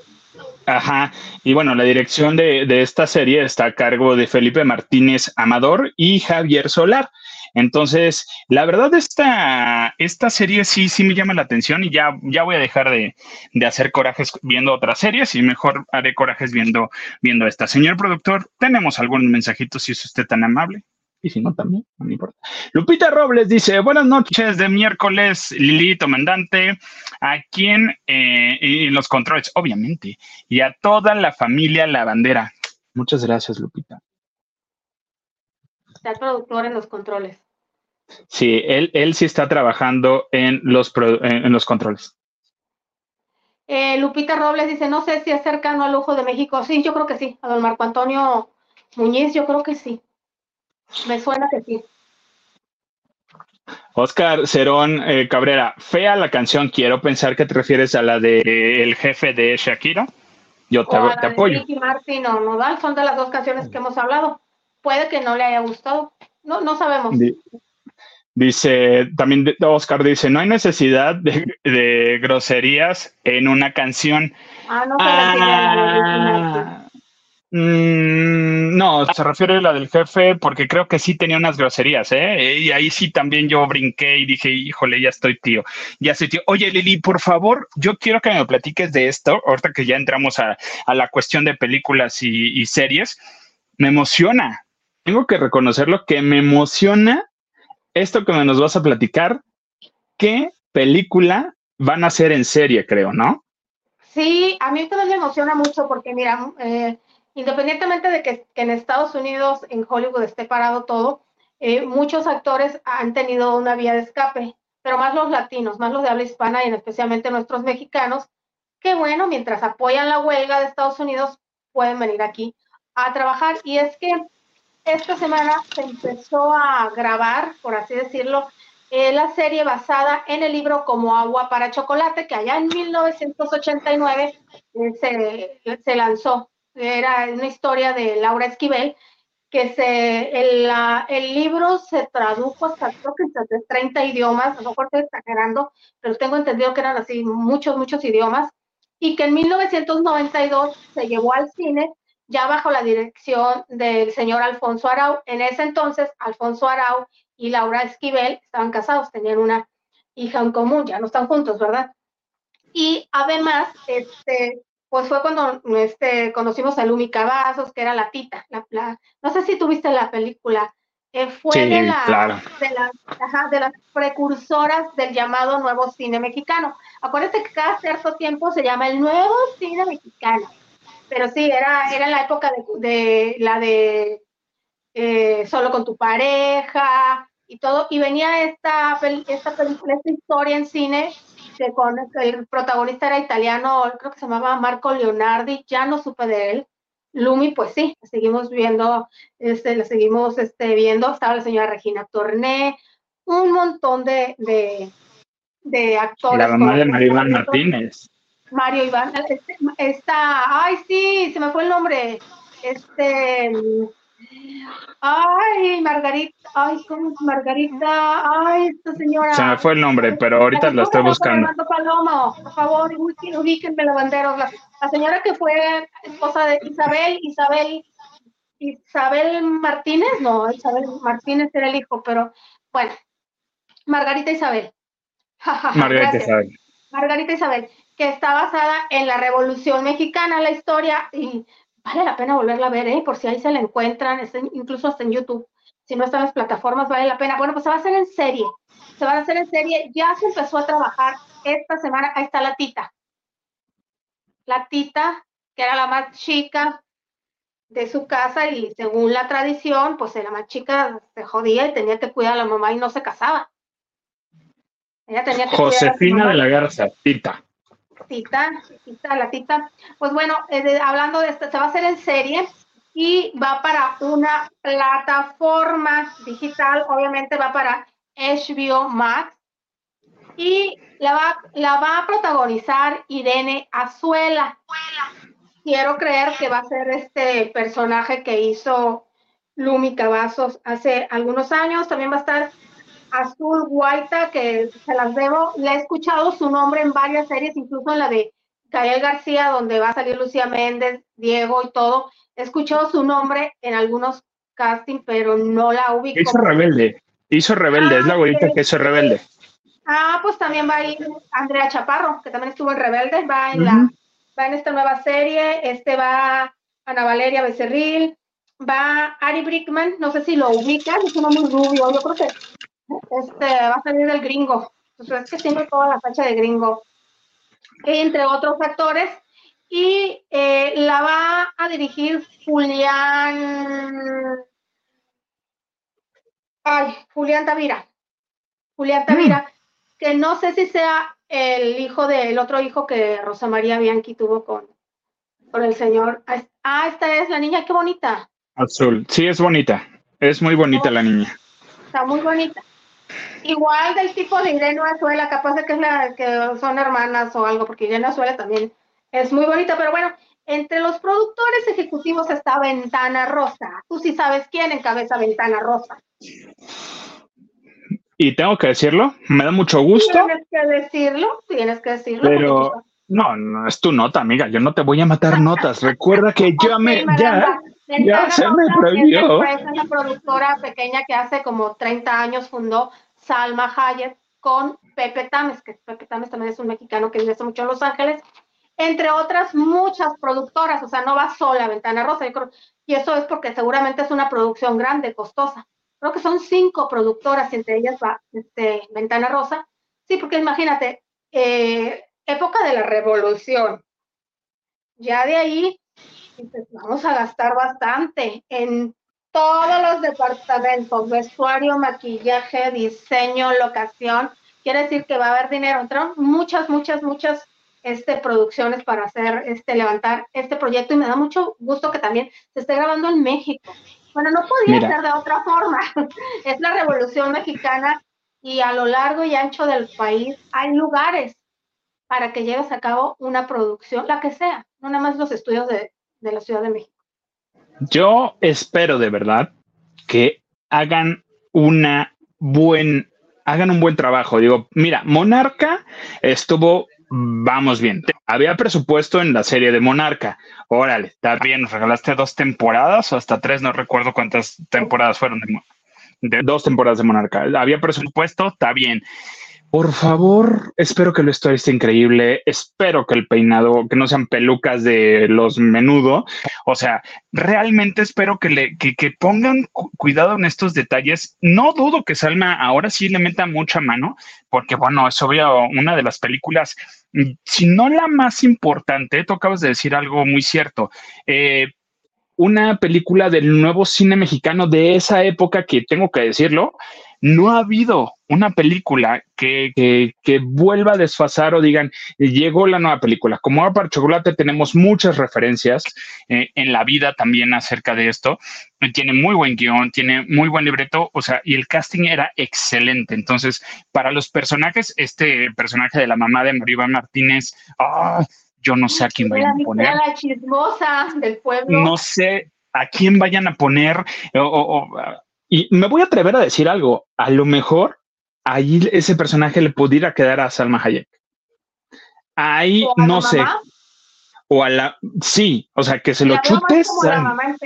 Ajá, y bueno, la dirección de, de, esta serie está a cargo de Felipe Martínez Amador y Javier Solar. Entonces, la verdad, esta, esta serie sí, sí me llama la atención y ya, ya voy a dejar de, de hacer corajes viendo otras series y mejor haré corajes viendo, viendo esta. Señor productor, ¿tenemos algún mensajito si es usted tan amable? Y si no, también, no me importa. Lupita Robles dice, buenas noches de miércoles, Lilito Mandante, a quien eh, y los controles, obviamente, y a toda la familia La Bandera. Muchas gracias, Lupita. Está el productor en los controles. Sí, él, él sí está trabajando en los, en, los controles. Eh, Lupita Robles dice, no sé si es cercano al lujo de México. Sí, yo creo que sí. A don Marco Antonio Muñiz, yo creo que sí. Me suena que sí. Oscar Cerón eh, Cabrera, fea la canción, quiero pensar que te refieres a la de El jefe de Shakira. Yo te, te apoyo. Ricky Martin o Nodal son de las dos canciones que hemos hablado. Puede que no le haya gustado. No, no sabemos. Dice, también Oscar dice, no hay necesidad de, groserías en una canción. Ah, no ah, Mm, no, se refiere a la del jefe porque creo que sí tenía unas groserías, ¿eh? Y ahí sí también yo brinqué y dije, híjole, ya estoy tío, ya estoy tío. Oye, Lili, por favor, yo quiero que me platiques de esto, ahorita que ya entramos a, la cuestión de películas y, series. Me emociona, tengo que reconocerlo que me emociona esto que nos vas a platicar, ¿qué película van a hacer en serie, creo, no? Sí, a mí también me emociona mucho porque, mira, eh, independientemente de que, en Estados Unidos, en Hollywood esté parado todo, eh, muchos actores han tenido una vía de escape, pero más los latinos, más los de habla hispana y especialmente nuestros mexicanos, que bueno, mientras apoyan la huelga de Estados Unidos, pueden venir aquí a trabajar. Y es que esta semana se empezó a grabar, por así decirlo, eh, la serie basada en el libro Como agua para chocolate, que allá en 1989 eh, se, se, lanzó. Era una historia de Laura Esquivel, que se, el, el libro se tradujo hasta creo que 30 idiomas, no estoy exagerando, pero tengo entendido que eran así muchos, muchos idiomas, y que en 1992 se llevó al cine ya bajo la dirección del señor Alfonso Arau. En ese entonces, Alfonso Arau y Laura Esquivel estaban casados, tenían una hija en común, ya no están juntos, ¿verdad? Y además, este, pues fue cuando este, conocimos a Lumi Cavazos, que era la tita. La, no sé si tuviste la película. Eh, fue de, la, de, las precursoras del llamado nuevo cine mexicano. Acuérdate que cada cierto tiempo se llama el nuevo cine mexicano pero sí, era, era la época de, la de eh, solo con tu pareja y todo, y venía esta, esta película, esta historia en cine, con el protagonista era italiano, creo que se llamaba Marco Leonardi, ya no supe de él. Lumi, pues sí, la seguimos viendo, este, la seguimos este, viendo, estaba la señora Regina Torné, un montón de, de, actores. La mamá de Maribel Martínez. Mario Iván, este, está, ay, sí, se me fue el nombre. Este, ay, Margarita, ay, ¿cómo es Margarita? Ay, esta señora. Se me fue el nombre, pero ahorita la estoy buscando. Por favor, ubíquenme la bandera. La, la señora que fue esposa de Isabel, Isabel, Isabel Martínez, no, Isabel Martínez era el hijo, pero bueno, Margarita Isabel. Margarita Isabel. Margarita Isabel que está basada en la Revolución Mexicana, la historia, y vale la pena volverla a ver, ¿eh? por si ahí se la encuentran, incluso hasta en YouTube. Si no están en las plataformas, vale la pena. Bueno, pues se va a hacer en serie. Se van a hacer en serie. Ya se empezó a trabajar esta semana. Ahí está la tita. La tita, que era la más chica de su casa y según la tradición, pues la más chica se jodía y tenía que cuidar a la mamá y no se casaba. Ella tenía que Josefina de la Garza, tita la tita. Pues bueno, eh, hablando de esto, se va a hacer en serie y va para una plataforma digital, obviamente va para HBO Max y la va, la va a protagonizar Irene Azuela. Quiero creer que va a ser este personaje que hizo Lumi Cavazos hace algunos años. También va a estar Azul Guaita, que se las debo, le he escuchado su nombre en varias series, incluso en la de Gael García, donde va a salir Lucía Méndez, Diego y todo. He escuchado su nombre en algunos castings, pero no la ubico. Hizo Rebelde, hizo Rebelde, es la abuelita que hizo Rebelde. Ah, pues también va a ir Andrea Chaparro, que también estuvo en Rebelde, va en la, va en esta nueva serie, este va Ana Valeria Becerril, va Ari Brickman, no sé si lo ubican, es uno muy rubio, yo creo que este, va a salir del gringo. Entonces, es que tiene toda la fecha de gringo. Entre otros actores. Y eh, la va a dirigir Julián. Ay, Julián Tavira. Julián Tavira, mm. que no sé si sea el hijo del otro hijo que Rosa María Bianchi tuvo con, con el señor. Ah, esta es la niña, qué bonita. Azul, sí, es bonita. Es muy bonita la niña. Está muy bonita. Igual del tipo de Irene Azuela, capaz de que, es la, que son hermanas o algo, porque Irene Azuela también es muy bonita, pero bueno, entre los productores ejecutivos está Ventana Rosa. Tú sí sabes quién encabeza Ventana Rosa. Y tengo que decirlo, me da mucho gusto. Tienes que decirlo, tienes que decirlo. Pero no, no es tu nota, amiga. Yo no te voy a matar notas. Recuerda que yo me, ya, ya se me prohibió. Es una productora pequeña que hace como 30 años fundó Salma Hayek con Pepe Tames, que Pepe Tames también es un mexicano que vive mucho en Los Ángeles, entre otras muchas productoras, o sea, no va sola Ventana Rosa, y eso es porque seguramente es una producción grande, costosa, creo que son cinco productoras, entre ellas va este, Ventana Rosa. Sí, porque imagínate, eh, época de la revolución. Ya de ahí vamos a gastar bastante en todos los departamentos, vestuario, maquillaje, diseño, locación. Quiere decir que va a haber dinero. Entraron muchas, muchas, muchas este, producciones para hacer, este, levantar este proyecto y me da mucho gusto que también se esté grabando en México. Bueno, no podía ser de otra forma. es la revolución mexicana y a lo largo y ancho del país hay lugares para que lleves a cabo una producción, la que sea, no nada más los estudios de, de la Ciudad de México. Yo espero de verdad que hagan una buen, hagan un buen trabajo. Digo, mira, Monarca estuvo, vamos bien. Había presupuesto en la serie de Monarca. Órale, está bien, nos regalaste dos temporadas o hasta tres, no recuerdo cuántas temporadas fueron de dos temporadas de Monarca. Había presupuesto, está bien. Por favor, espero que el vestuario esté increíble. Espero que el peinado, que no sean pelucas de los menudo. O sea, realmente espero que le que, pongan cuidado en estos detalles. No dudo que Salma ahora sí le meta mucha mano, porque bueno, es obvio, una de las películas, si no la más importante, tú acabas de decir algo muy cierto. Eh, una película del nuevo cine mexicano de esa época que tengo que decirlo, no ha habido una película que, que, vuelva a desfasar o digan, llegó la nueva película. Como para Chocolate tenemos muchas referencias eh, en la vida también acerca de esto. Tiene muy buen guion, tiene muy buen libreto, o sea, y el casting era excelente. Entonces, para los personajes, este personaje de la mamá de Maribel Martínez, ah, yo no sé a quién vayan a poner. La chismosa del pueblo. No sé a quién vayan a poner o y me voy a atrever a decir algo. A lo mejor ahí ese personaje le pudiera quedar a Salma Hayek. Ahí no sé. O a la. Sí, o sea, que se lo chutes. la mamá en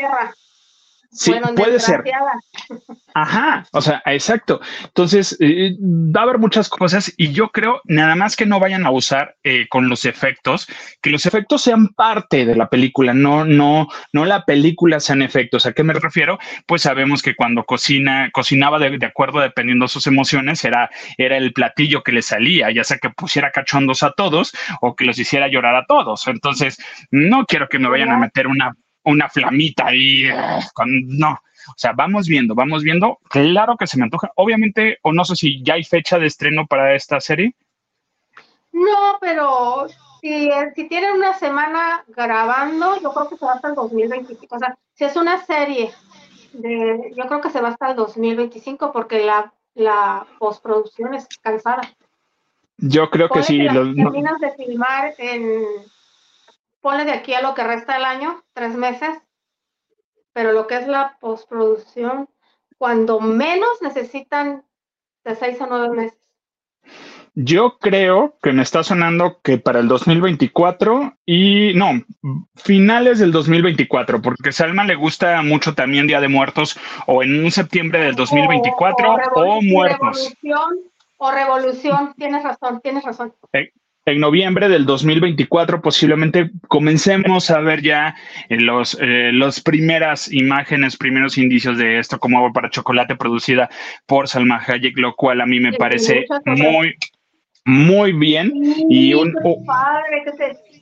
Sí, puede ser. Ajá, o sea, exacto. Entonces, eh, va a haber muchas cosas y yo creo nada más que no vayan a usar eh, con los efectos, que los efectos sean parte de la película, no, no, no la película sean efectos. ¿A qué me refiero? Pues sabemos que cuando cocina, cocinaba de, acuerdo dependiendo de sus emociones, era, era el platillo que le salía, ya sea que pusiera cachondos a todos o que los hiciera llorar a todos. Entonces, no quiero que me vayan a meter una una flamita ahí, eh, no. O sea, vamos viendo, vamos viendo. Claro que se me antoja. Obviamente, o no sé si ya hay fecha de estreno para esta serie. No, pero si, si tienen una semana grabando, yo creo que se va hasta el 2025. O sea, si es una serie, de, yo creo que se va hasta el 2025 porque la, la postproducción es cansada. Yo creo que sí. terminas de filmar en ponle de aquí a lo que resta del año, tres meses, pero lo que es la postproducción, cuando menos necesitan de seis a nueve meses. Yo creo que me está sonando que para el 2024 y no, finales del 2024, porque Salma le gusta mucho también Día de Muertos o en un septiembre del 2024 o, muertos. o revolución, tienes razón, tienes razón. Eh, en noviembre del 2024 posiblemente comencemos a ver ya eh, los eh, las primeras imágenes, primeros indicios de esto como agua para chocolate producida por Salma Hayek, lo cual a mí me parece muy muy bien y un padre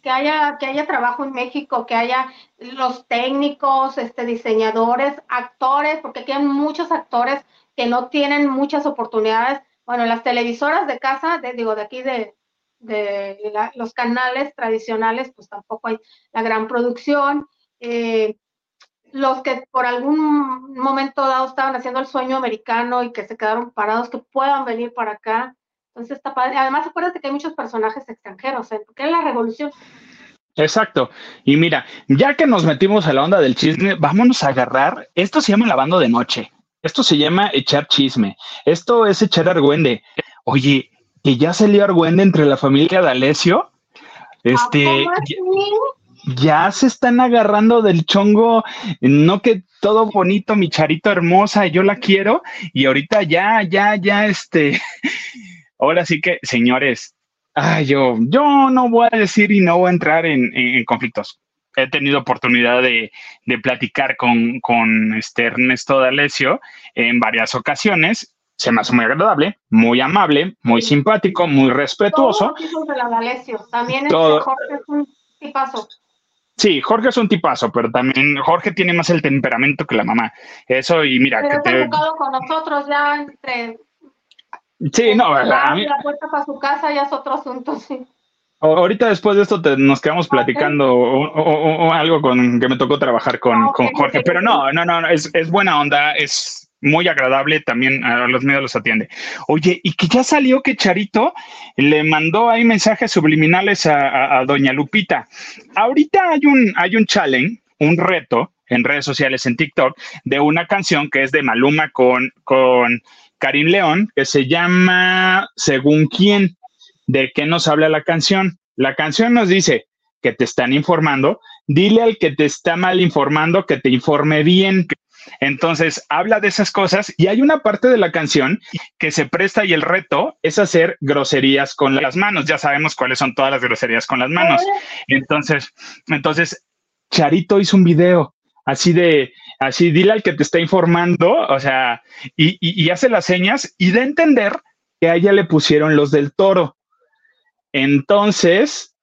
que, haya que haya trabajo en México, que haya los técnicos, este diseñadores, actores, porque aquí hay muchos actores que no tienen muchas oportunidades. Bueno, las televisoras de casa, digo, de aquí de, de los canales tradicionales, pues tampoco hay la gran producción. Eh, los que por algún momento dado estaban haciendo el sueño americano y que se quedaron parados, que puedan venir para acá. Entonces está padre. Además, acuérdate que hay muchos personajes extranjeros, ¿eh? porque es la revolución. Exacto. Y mira, ya que nos metimos a la onda del chisme, vámonos a agarrar. Esto se llama lavando de noche. Esto se llama echar chisme. Esto es echar argüende. Oye, que ya salió Argüende entre la familia de Alessio. Este, ya, se están agarrando del chongo, no que todo bonito, mi charito hermosa, yo la quiero, y ahorita ya, ya, ya, este, ahora sí que, señores, ay, yo, yo no voy a decir y no voy a entrar en, conflictos. he tenido oportunidad de, platicar con, con este Ernesto D'Alessio en varias ocasiones. Se me hace muy agradable, muy amable, muy simpático, muy respetuoso. También Jorge es un tipazo. Sí, Jorge es un tipazo, pero también Jorge tiene más el temperamento que la mamá. Eso y mira que te... con nosotros ya entre Sí, no, la, la puerta para su casa ya es otro asunto, sí. Ahorita después de esto nos quedamos platicando o, algo con que me tocó trabajar con, ah, Jorge, pero no, no, no, es, es, buena onda, es muy agradable, también a los medios los atiende. Oye, y que ya salió que Charito le mandó ahí mensajes subliminales a, Doña Lupita. Ahorita hay un, hay un challenge, un reto en redes sociales, en TikTok, de una canción que es de Maluma con, con Karim León, que se llama Según quién. ¿De qué nos habla la canción? La canción nos dice que te están informando, dile al que te está mal informando que te informe bien. Entonces, habla de esas cosas y hay una parte de la canción que se presta y el reto es hacer groserías con las manos. Ya sabemos cuáles son todas las groserías con las manos. Entonces, entonces Charito hizo un video así de, así, dile al que te está informando, o sea, y, y hace las señas y a entender que a ella le pusieron los del toro. Entonces,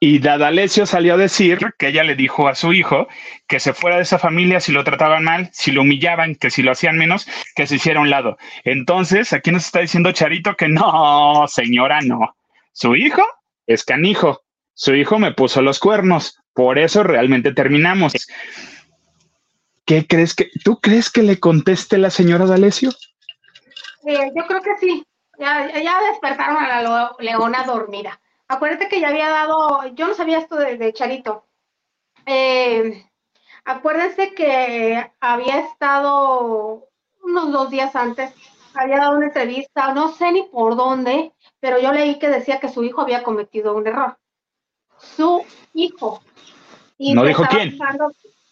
y Dadalesio salió a decir que ella le dijo a su hijo que se fuera de esa familia si lo trataban mal, si lo humillaban, que si lo hacían menos, que se hiciera un lado. Entonces, aquí nos está diciendo Charito que no, señora, no. Su hijo es canijo. Su hijo me puso los cuernos. Por eso realmente terminamos. ¿Qué crees que, tú crees que le conteste la señora D'Alessio? Eh, yo creo que sí. Ya despertaron a la leona dormida. Acuérdate que ya había dado, yo no sabía esto de, Charito. Eh, acuérdense que había estado unos dos días antes, había dado una entrevista, no sé ni por dónde, pero yo leí que decía que su hijo había cometido un error. Su hijo. ¿No dijo quién?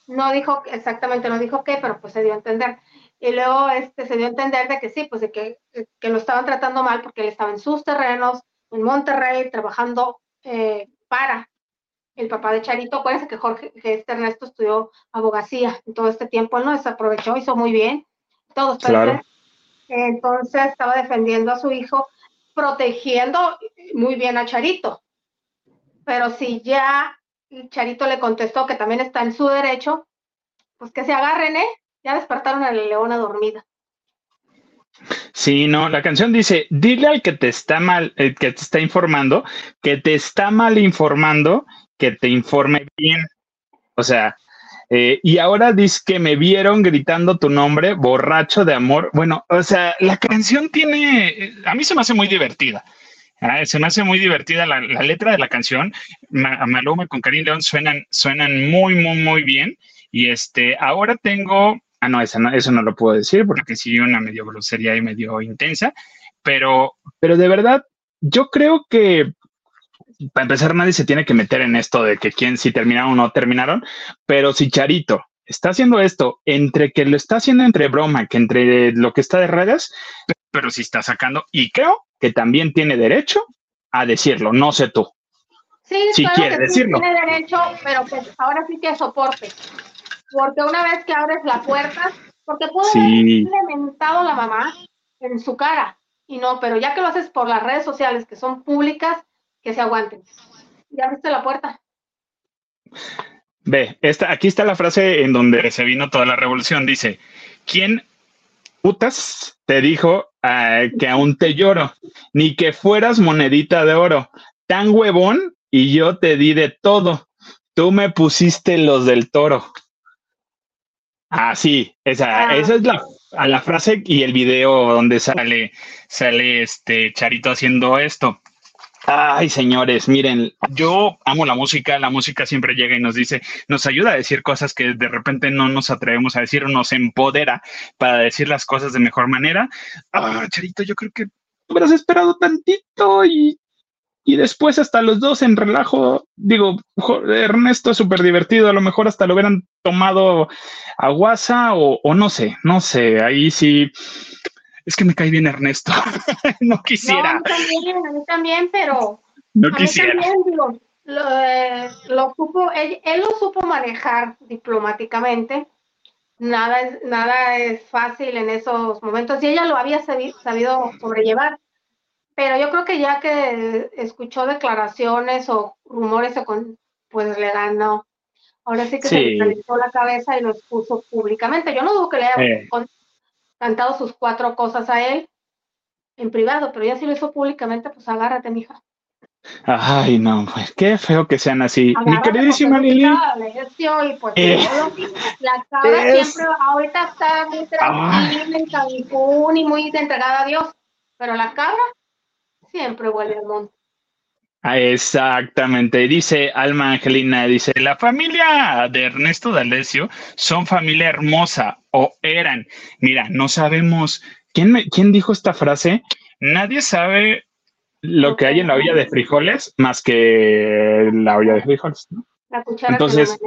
no dijo exactamente, no dijo qué, pero pues se dio a entender. Y luego este, se dio a entender de que sí, pues de que, que lo estaban tratando mal porque él estaba en sus terrenos, en Monterrey, trabajando eh, para el papá de Charito. Acuérdense que Jorge, que este Ernesto estudió abogacía en todo este tiempo, él no desaprovechó, hizo muy bien, todos claro. Entonces estaba defendiendo a su hijo, protegiendo muy bien a Charito. Pero si ya Charito le contestó que también está en su derecho, pues que se agarren, ¿eh? Ya despertaron a la leona dormida. Sí, no, la canción dice, dile al que te está mal, el que te está informando, que te está mal informando, que te informe bien. O sea, eh, y ahora dice que me vieron gritando tu nombre, borracho de amor. Bueno, o sea, la canción tiene, a mí se me hace muy divertida. Ah, se me hace muy divertida la, letra de la canción. Maluma con Karim León suenan, suenan muy, muy, muy bien. Y este, ahora tengo Ah, no, eso no, eso no lo puedo decir porque sí una medio grosería y medio intensa, pero, pero de verdad, yo creo que para empezar nadie se tiene que meter en esto de que quién si terminaron o no terminaron, pero si Charito está haciendo esto entre que lo está haciendo entre broma, que entre lo que está de redes, pero si está sacando, y creo que también tiene derecho a decirlo, no sé tú. Sí, si quiere decirlo. Tiene derecho, pero pues ahora sí que soporte porque una vez que abres la puerta, porque puede haber implementado la mamá en su cara, y no, pero ya que lo haces por las redes sociales que son públicas, que se aguanten. Ya abriste la puerta. Ve, esta, aquí está la frase en donde se vino toda la revolución. Dice, ¿quién putas te dijo ah, que aún te lloro? Ni que fueras monedita de oro. Tan huevón y yo te di de todo. Tú me pusiste los del toro. Ah, sí, esa, ah. esa es la, la, frase y el video donde sale, sale este Charito haciendo esto. Ay, señores, miren, yo amo la música, la música siempre llega y nos dice, nos ayuda a decir cosas que de repente no nos atrevemos a decir, nos empodera para decir las cosas de mejor manera. Ah, Charito, yo creo que hubieras esperado tantito y y después hasta los dos en relajo, digo, Ernesto es súper divertido, a lo mejor hasta lo hubieran tomado a guasa o, no sé, no sé, ahí sí, es que me cae bien Ernesto, no quisiera. No, a mí también, a mí también, pero... No quisiera. También, digo, lo, lo supo, él, lo supo manejar diplomáticamente. Nada es, nada es fácil en esos momentos y ella lo había sabido sobrellevar. Pero yo creo que ya que escuchó declaraciones o rumores, pues le ganó. Ahora sí que se le calentó la cabeza y lo expuso públicamente. Yo no dudo que le haya eh. cantado sus cuatro cosas a él en privado, pero ya si lo hizo públicamente, pues agárrate, mija. Ay, no, pues qué feo que sean así. Mi queridísima Lili. Pues, eh, la cabra siempre, ahorita está muy tranquila en Cancún y muy entregada a Dios, pero la cabra siempre vuelve al monte. Ah, exactamente, dice Alma Angelina, dice, la familia de Ernesto D'Alessio son familia hermosa, o eran. Mira, no sabemos, ¿quién, ¿quién dijo esta frase? Nadie sabe lo que hay en la olla de frijoles más que la olla de frijoles, ¿no? La cuchara Entonces,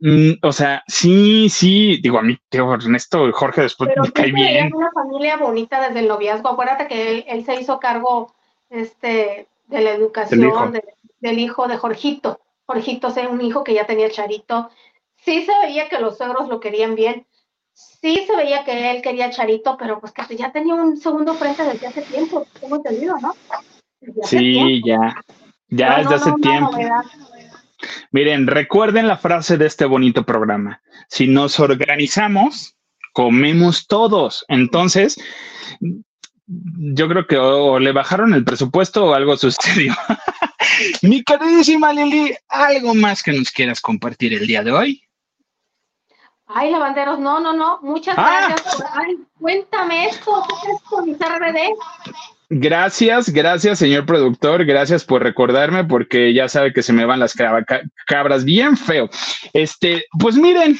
mm, o sea, sí, sí, digo a mí, tío Ernesto, Jorge después me cae bien. Una familia bonita desde el noviazgo. Acuérdate que él, se hizo cargo este, de la educación del hijo de, Jorgito. Jorgito es un hijo que ya tenía Charito. Sí se veía que los suegros lo querían bien. Sí se veía que él quería Charito, pero pues que ya tenía un segundo frente desde hace tiempo, tengo entendido, ¿no? Sí, ya. Ya desde hace tiempo. Miren, recuerden la frase de este bonito programa. Si nos organizamos, comemos todos. Entonces, yo creo que o, le bajaron el presupuesto o algo sucedió. Mi queridísima Lili, ¿algo más que nos quieras compartir el día de hoy? Ay, lavanderos, no, no, no. Muchas ah. gracias. Ay, cuéntame esto. ¿Qué es con mi RBD? Gracias, gracias, señor productor. Gracias por recordarme, porque ya sabe que se me van las cabras bien feo. Este, pues miren,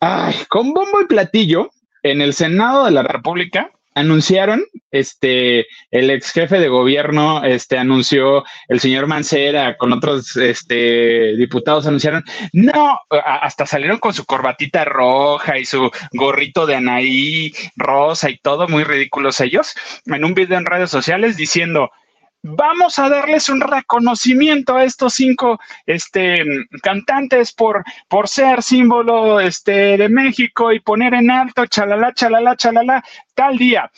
ay, con bombo y platillo, en el Senado de la República anunciaron, este, el ex jefe de gobierno, este, anunció, el señor Mancera con otros, este, diputados anunciaron, no, hasta salieron con su corbatita roja y su gorrito de Anaí rosa y todo, muy ridículos ellos, en un video en redes sociales diciendo, vamos a darles un reconocimiento a estos cinco este, cantantes por, por ser símbolo este, de México y poner en alto, chalala, chalala, chalala, tal día.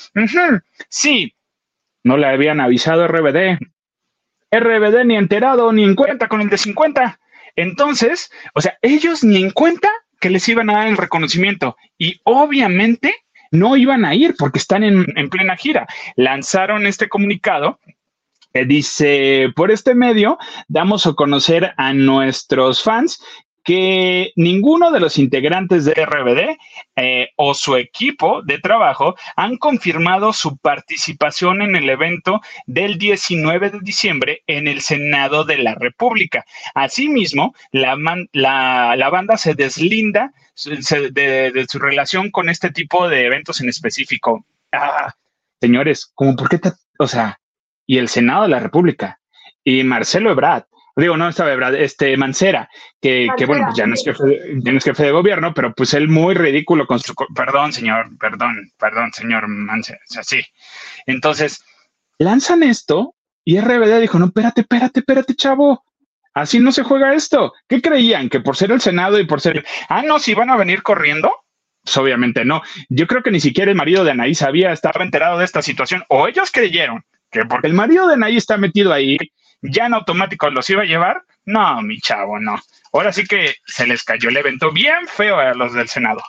Sí, no le habían avisado RBD. RBD ni enterado, ni en cuenta con el de 50. Entonces, o sea, ellos ni en cuenta que les iban a dar el reconocimiento y obviamente no iban a ir porque están en, en plena gira. Lanzaron este comunicado dice, por este medio damos a conocer a nuestros fans que ninguno de los integrantes de RBD eh, o su equipo de trabajo han confirmado su participación en el evento del 19 de diciembre en el Senado de la República. Asimismo, la, banda se deslinda de, su relación con este tipo de eventos en específico. Ah, señores, ¿cómo por qué te, o sea, y el Senado de la República. Y Marcelo Ebrard, digo, no estaba Ebrard, este Mancera, que, que bueno, pues ya no, es jefe, de gobierno, pero pues él muy ridículo con su, perdón, señor, perdón, perdón, señor Mancera, o sea, sí. Entonces, lanzan esto y RBD dijo, no, espérate, espérate, espérate, chavo. Así no se juega esto. ¿Qué creían? Que por ser el Senado y por ser... Ah, no, si van a venir corriendo. Pues obviamente no. Yo creo que ni siquiera el marido de Anaí sabía, estaba enterado de esta situación, o ellos creyeron que porque el marido de Nay está metido ahí, ya en automático los iba a llevar. No, mi chavo, no. Ahora sí que se les cayó el evento bien feo a los del Senado.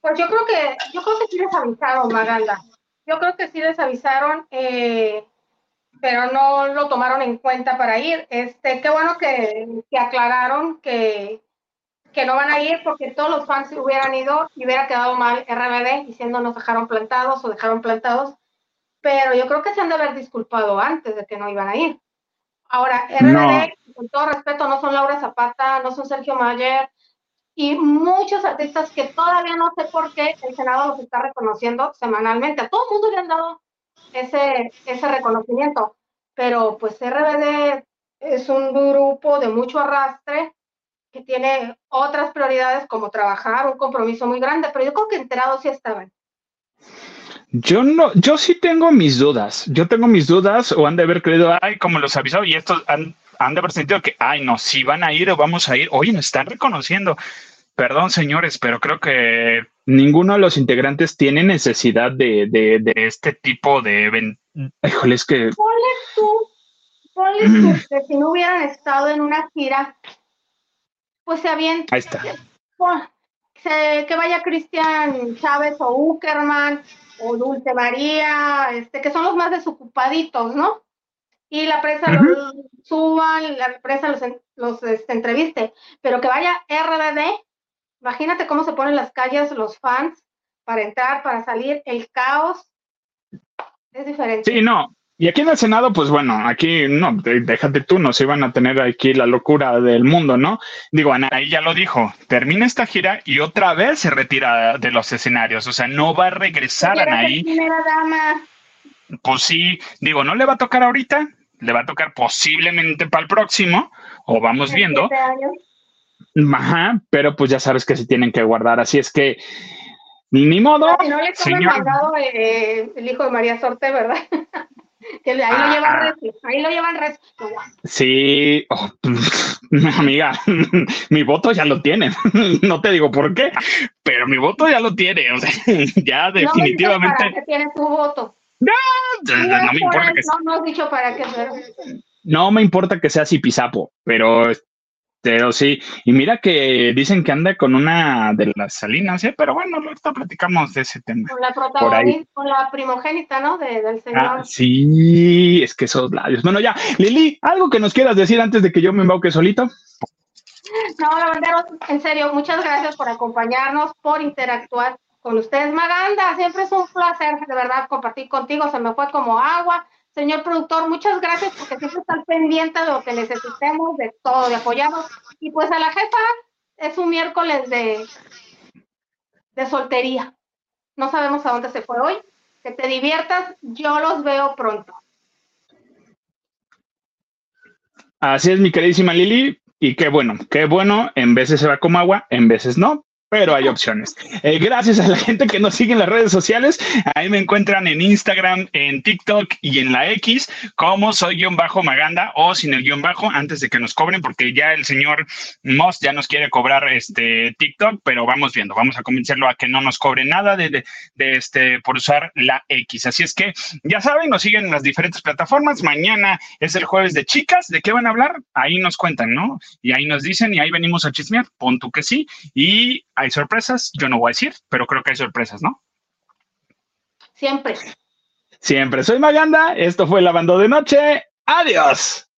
Pues yo creo que, yo creo que sí les avisaron, Maganda. Yo creo que sí les avisaron, eh, pero no lo tomaron en cuenta para ir. Este, qué bueno que, que aclararon que, que no van a ir porque todos los fans hubieran ido y hubiera quedado mal RBD diciendo nos dejaron plantados o dejaron plantados pero yo creo que se han de haber disculpado antes de que no iban a ir. Ahora, RBD, con todo respeto, no son Laura Zapata, no son Sergio Mayer y muchos artistas que todavía no sé por qué el Senado los está reconociendo semanalmente. A todo el mundo le han dado ese, ese reconocimiento, pero pues RBD es un grupo de mucho arrastre que tiene otras prioridades como trabajar, un compromiso muy grande, pero yo creo que enterados sí estaban. Yo no, yo sí tengo mis dudas. Yo tengo mis dudas o han de haber creído, ay, como los avisó y estos han, han de haber sentido que, ay, no, si van a ir o vamos a ir. Oye, nos están reconociendo. Perdón, señores, pero creo que ninguno de los integrantes tiene necesidad de, de, de este tipo de... Híjole, es que... Ponle tú, ponle tú que si no hubieran estado en una gira, pues se habían... Ahí está. que vaya Cristian Chávez o Uckerman o Dulce María, este, que son los más desocupaditos, ¿no? Y la prensa los suban, la prensa los, los este, entreviste, pero que vaya RBD Imagínate cómo se ponen las calles los fans para entrar, para salir, el caos. Es diferente. Sí, no. Y aquí en el Senado, pues bueno, aquí no, déjate tú, no se iban a tener aquí la locura del mundo, ¿no? Digo, Anaí ya lo dijo, termina esta gira y otra vez se retira de los escenarios, o sea, no va a regresar Anaí. Primera dama. Pues sí, digo, no le va a tocar ahorita, le va a tocar posiblemente para el próximo, o vamos viendo. Ajá, pero pues ya sabes que se tienen que guardar, así es que ni modo. no le señor. mandado eh, el hijo de María Sorte, ¿verdad? que ahí lo llevan ah. res, ahí lo llevan res. Sí, oh, amiga, mi voto ya lo tiene. no te digo por qué, pero mi voto ya lo tiene. O sea, ya definitivamente. No me tiene tu voto. No, no, me importa que no, no has dicho para qué. No me importa que sea Zipizapo, pero pero sí, y mira que dicen que anda con una de las salinas, ¿eh? pero bueno, ahorita platicamos de ese tema. Con la protagonista, con la primogénita, ¿no? De, del señor. Ah, sí, es que esos labios. Bueno, ya, Lili, ¿algo que nos quieras decir antes de que yo me embauque solito? No, Lavanderos, en serio, muchas gracias por acompañarnos, por interactuar con ustedes. Maganda, siempre es un placer, de verdad, compartir contigo, se me fue como agua Señor productor, muchas gracias porque siempre están pendiente de lo que necesitemos, de todo, de apoyarnos. Y pues a la jefa es un miércoles de, de soltería. No sabemos a dónde se fue hoy. Que te diviertas, yo los veo pronto. Así es, mi queridísima Lili. Y qué bueno, qué bueno, en veces se va como agua, en veces no, pero hay opciones. Eh, gracias a la gente que nos sigue en las redes sociales. Ahí me encuentran en Instagram, en TikTok y en la X como soy guion bajo Maganda o sin el guion bajo antes de que nos cobren porque ya el señor Moss ya nos quiere cobrar este TikTok, pero vamos viendo, vamos a convencerlo a que no nos cobre nada de, de, de este por usar la X. Así es que ya saben, nos siguen en las diferentes plataformas. Mañana es el jueves de chicas. ¿De qué van a hablar? Ahí nos cuentan, ¿no? Y ahí nos dicen y ahí venimos a chismear. Pon tú que sí. Y hay sorpresas, yo no voy a decir, pero creo que hay sorpresas, ¿no? Siempre. Siempre. Soy Maganda, esto fue Lavando de Noche. Adiós.